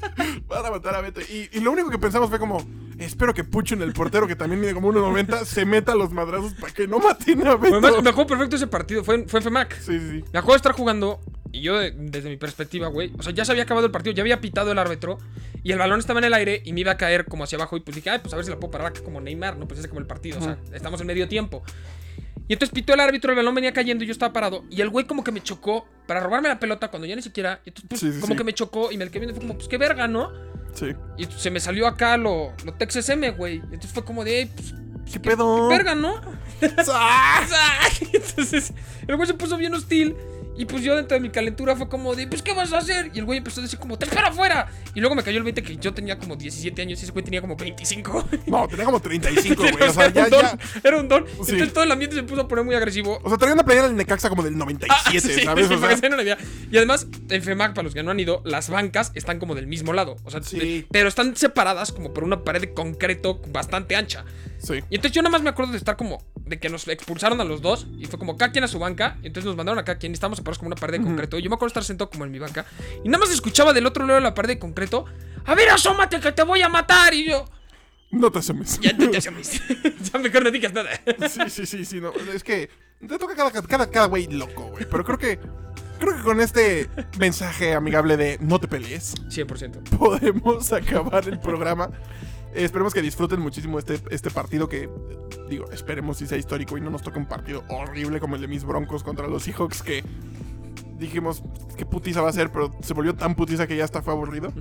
van a matar a Beto. Y, y lo único que pensamos fue como, Espero que Pucho en el portero, que también mide como 1.90, se meta los madrazos para que no maten a Beto. Además, me acuerdo perfecto ese partido. Fue, en- fue en FEMAC. Sí, sí, sí. Me acuerdo de estar jugando y yo, de- desde mi perspectiva, güey, o sea, ya se había acabado el partido, ya había pitado el árbitro y el balón estaba en el aire y me iba a caer como hacia abajo y pues dije, ay, pues a ver si la puedo parar acá como Neymar, ¿no? Pues ese como el partido, o sea, estamos en medio tiempo. Y entonces pitó el árbitro, el balón venía cayendo y yo estaba parado y el güey como que me chocó para robarme la pelota cuando ya ni siquiera, y entonces, pues, Sí, sí, como sí. que me chocó y me quedé viendo, fue como, pues qué verga, ¿no? Sí. Y se me salió acá lo, lo Texas M, güey. Entonces fue como de, "Ey, pues, ¿Qué pedo? verga, ¿no? [LAUGHS] [LAUGHS] Entonces, el güey se puso bien hostil. Y pues yo dentro de mi calentura fue como de, pues, ¿qué vas a hacer? Y el güey empezó a decir como, te espera afuera. Y luego me cayó el 20 que yo tenía como 17 años y ese güey tenía como 25. [LAUGHS] No, tenía como 35, [LAUGHS] güey. O sea, era, ya, un don, ya. era un don. Sí. Entonces todo el ambiente se puso a poner muy agresivo. O sea, traía una playera del Necaxa como del 97, Ah, [LAUGHS] sí, ¿sabes? sí, O sea, una idea. Y además, en FEMAC, para los que no han ido, las bancas están como del mismo lado. O sea, Sí. de- pero están separadas como por una pared de concreto bastante ancha. Sí. Y entonces yo nada más me acuerdo de estar como, de que nos expulsaron a los dos y fue como cada quien a su banca. Y entonces nos mandaron a cada quien y estábamos separados como una pared de concreto. Y yo me acuerdo estar sentado como en mi banca y nada más escuchaba del otro lado de la pared de concreto, a ver, asómate que te voy a matar. Y yo, No te asomes. ya, ya, ya, ya, ya mejor no digas nada. Sí, sí, sí, sí. No. Es que te toca cada, cada, cada güey loco, güey. Pero creo que. Creo que con este mensaje amigable de no te pelees, 100%. podemos acabar el programa. Esperemos que disfruten muchísimo este, este partido que, digo, esperemos si sea histórico y no nos toque un partido horrible como el de mis Broncos contra los Seahawks que dijimos que putiza va a ser, pero se volvió tan putiza que ya hasta fue aburrido.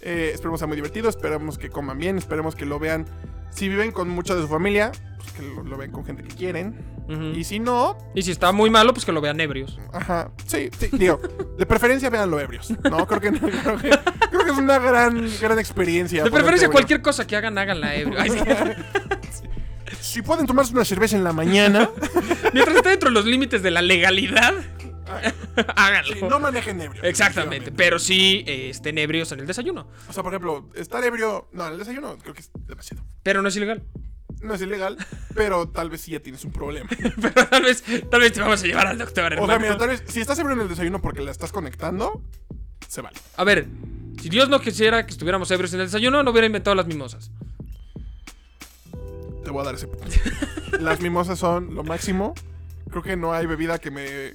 Eh, esperemos sea muy divertido, esperemos que coman bien, esperemos que lo vean. Si viven con mucha de su familia, pues que lo, lo vean con gente que quieren. Y si no, Y si está muy malo, pues que lo vean ebrios. Ajá, sí, sí, digo, de preferencia véanlo ebrios. No, creo que, creo que, creo que es una gran, gran experiencia. De preferencia, cualquier cosa que hagan, háganla ebrio. Ay, sí. [LAUGHS] Si pueden tomarse una cerveza en la mañana, Mientras esté dentro de los límites de la legalidad, háganlo. sí, no manejen ebrio. Exactamente, pero sí eh, estén ebrios en el desayuno. O sea, por ejemplo, estar ebrio, no, en el desayuno creo que es demasiado. Pero no es ilegal. No es ilegal, pero tal vez sí ya tienes un problema. [LAUGHS] Pero tal vez, tal vez te vamos a llevar al doctor, O sea, hermano. mira, tal vez, si estás ebrio en el desayuno porque la estás conectando, se vale. A ver, si Dios no quisiera que estuviéramos ebrios en el desayuno, no hubiera inventado las mimosas. Te voy a dar ese punto. [LAUGHS] Las mimosas son lo máximo. Creo que no hay bebida que me.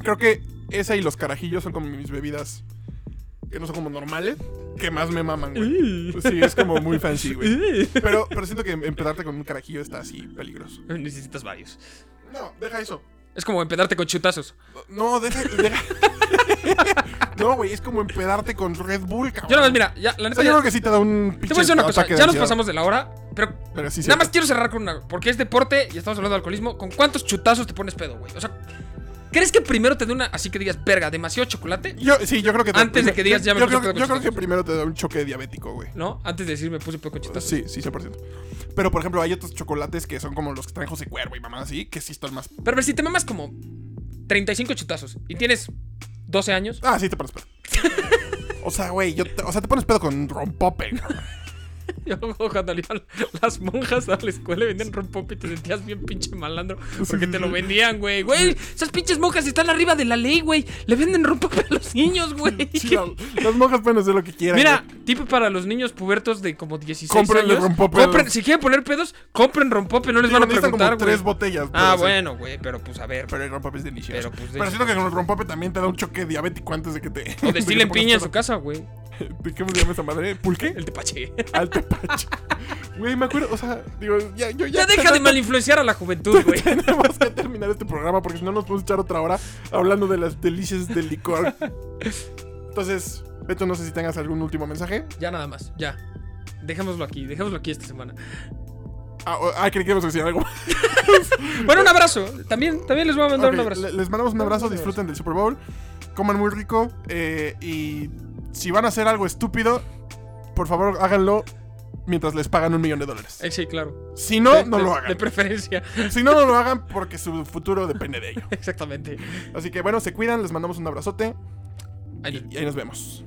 Creo que esa y los carajillos son como mis bebidas que no son como normales, que más me maman, güey. Sí, es como muy fancy, güey. Pero, pero siento que empedarte con un carajillo está así peligroso. Necesitas varios. No, deja eso. Es como empedarte con chutazos. No, deja. deja. [LAUGHS] no, güey, es como empedarte con Red Bull, cabrón. Yo nada más, mira, ya, la O neta, sea, yo ya- creo que sí te da un te voy a decir una cosa. Ya nos pasamos de la hora, pero Pero sí, nada cierto. más quiero cerrar con una. Porque es deporte y estamos hablando de alcoholismo. ¿Con cuántos chutazos te pones pedo, güey? O sea, ¿crees que primero te dé una. Así que digas, verga, demasiado chocolate? Yo, sí, yo creo que. te- Antes de que digas, ya me yo, creo, yo creo que primero te da un choque diabético, güey. ¿No? Antes de decir, me puse pedo con chutazos. Sí, sí, 100%. Pero, por ejemplo, hay otros chocolates que son como los que traen José Cuervo y mamá así, que sí están más... Pero a ver, si te mamas como 35 chutazos y tienes 12 años. Ah, sí, te pones pedo. [LAUGHS] o sea, güey, yo te- o sea, te pones pedo con rompope. [LAUGHS] [LAUGHS] Yo cuando iban las monjas a la escuela y vendían rompope y te sentías bien pinche malandro porque te lo vendían, güey. Güey, esas pinches monjas están arriba de la ley, güey. Le venden rompope a los niños, güey. [LAUGHS] Sí, las monjas pueden hacer lo que quieran. Mira, güey. tip para los niños pubertos de como 16 Cómprenle años. Compren, si quieren poner pedos, compren rompope, no les van a necesitan como preguntar, tres botellas. Ah, bueno, güey, pero pues a ver. Pero el rompope es delicioso. Pero, pues, Pero siento que con el rompope también te da un choque diabético antes de que te... O destilen [LAUGHS] piña en su casa, güey. ¿De qué se llama esa madre? ¿Pulque? El tepache. Al tepache. [LAUGHS] Güey, me acuerdo, o sea, digo, ya, yo ya... Ya deja de malinfluenciar a la juventud, [LAUGHS] güey. Tenemos que terminar este programa porque si no nos podemos echar otra hora hablando de las delicias del licor. Entonces, Beto, no sé si tengas algún último mensaje. Ya nada más, ya. Dejémoslo aquí, dejémoslo aquí esta semana. Ah, ah creí que ibas a decir algo. [LAUGHS] Bueno, un abrazo. También, también les voy a mandar un abrazo. le- Les mandamos un abrazo, disfruten del Super Bowl, coman muy rico eh, y si van a hacer algo estúpido, por favor háganlo mientras les pagan un millón de dólares. Eh, sí, claro. Si no, De- no de- lo De hagan. preferencia. Si no, no lo hagan porque su futuro depende de ello. [LAUGHS] Exactamente. Así que bueno, se cuidan, les mandamos un abrazote Ahí- y ahí nos vemos.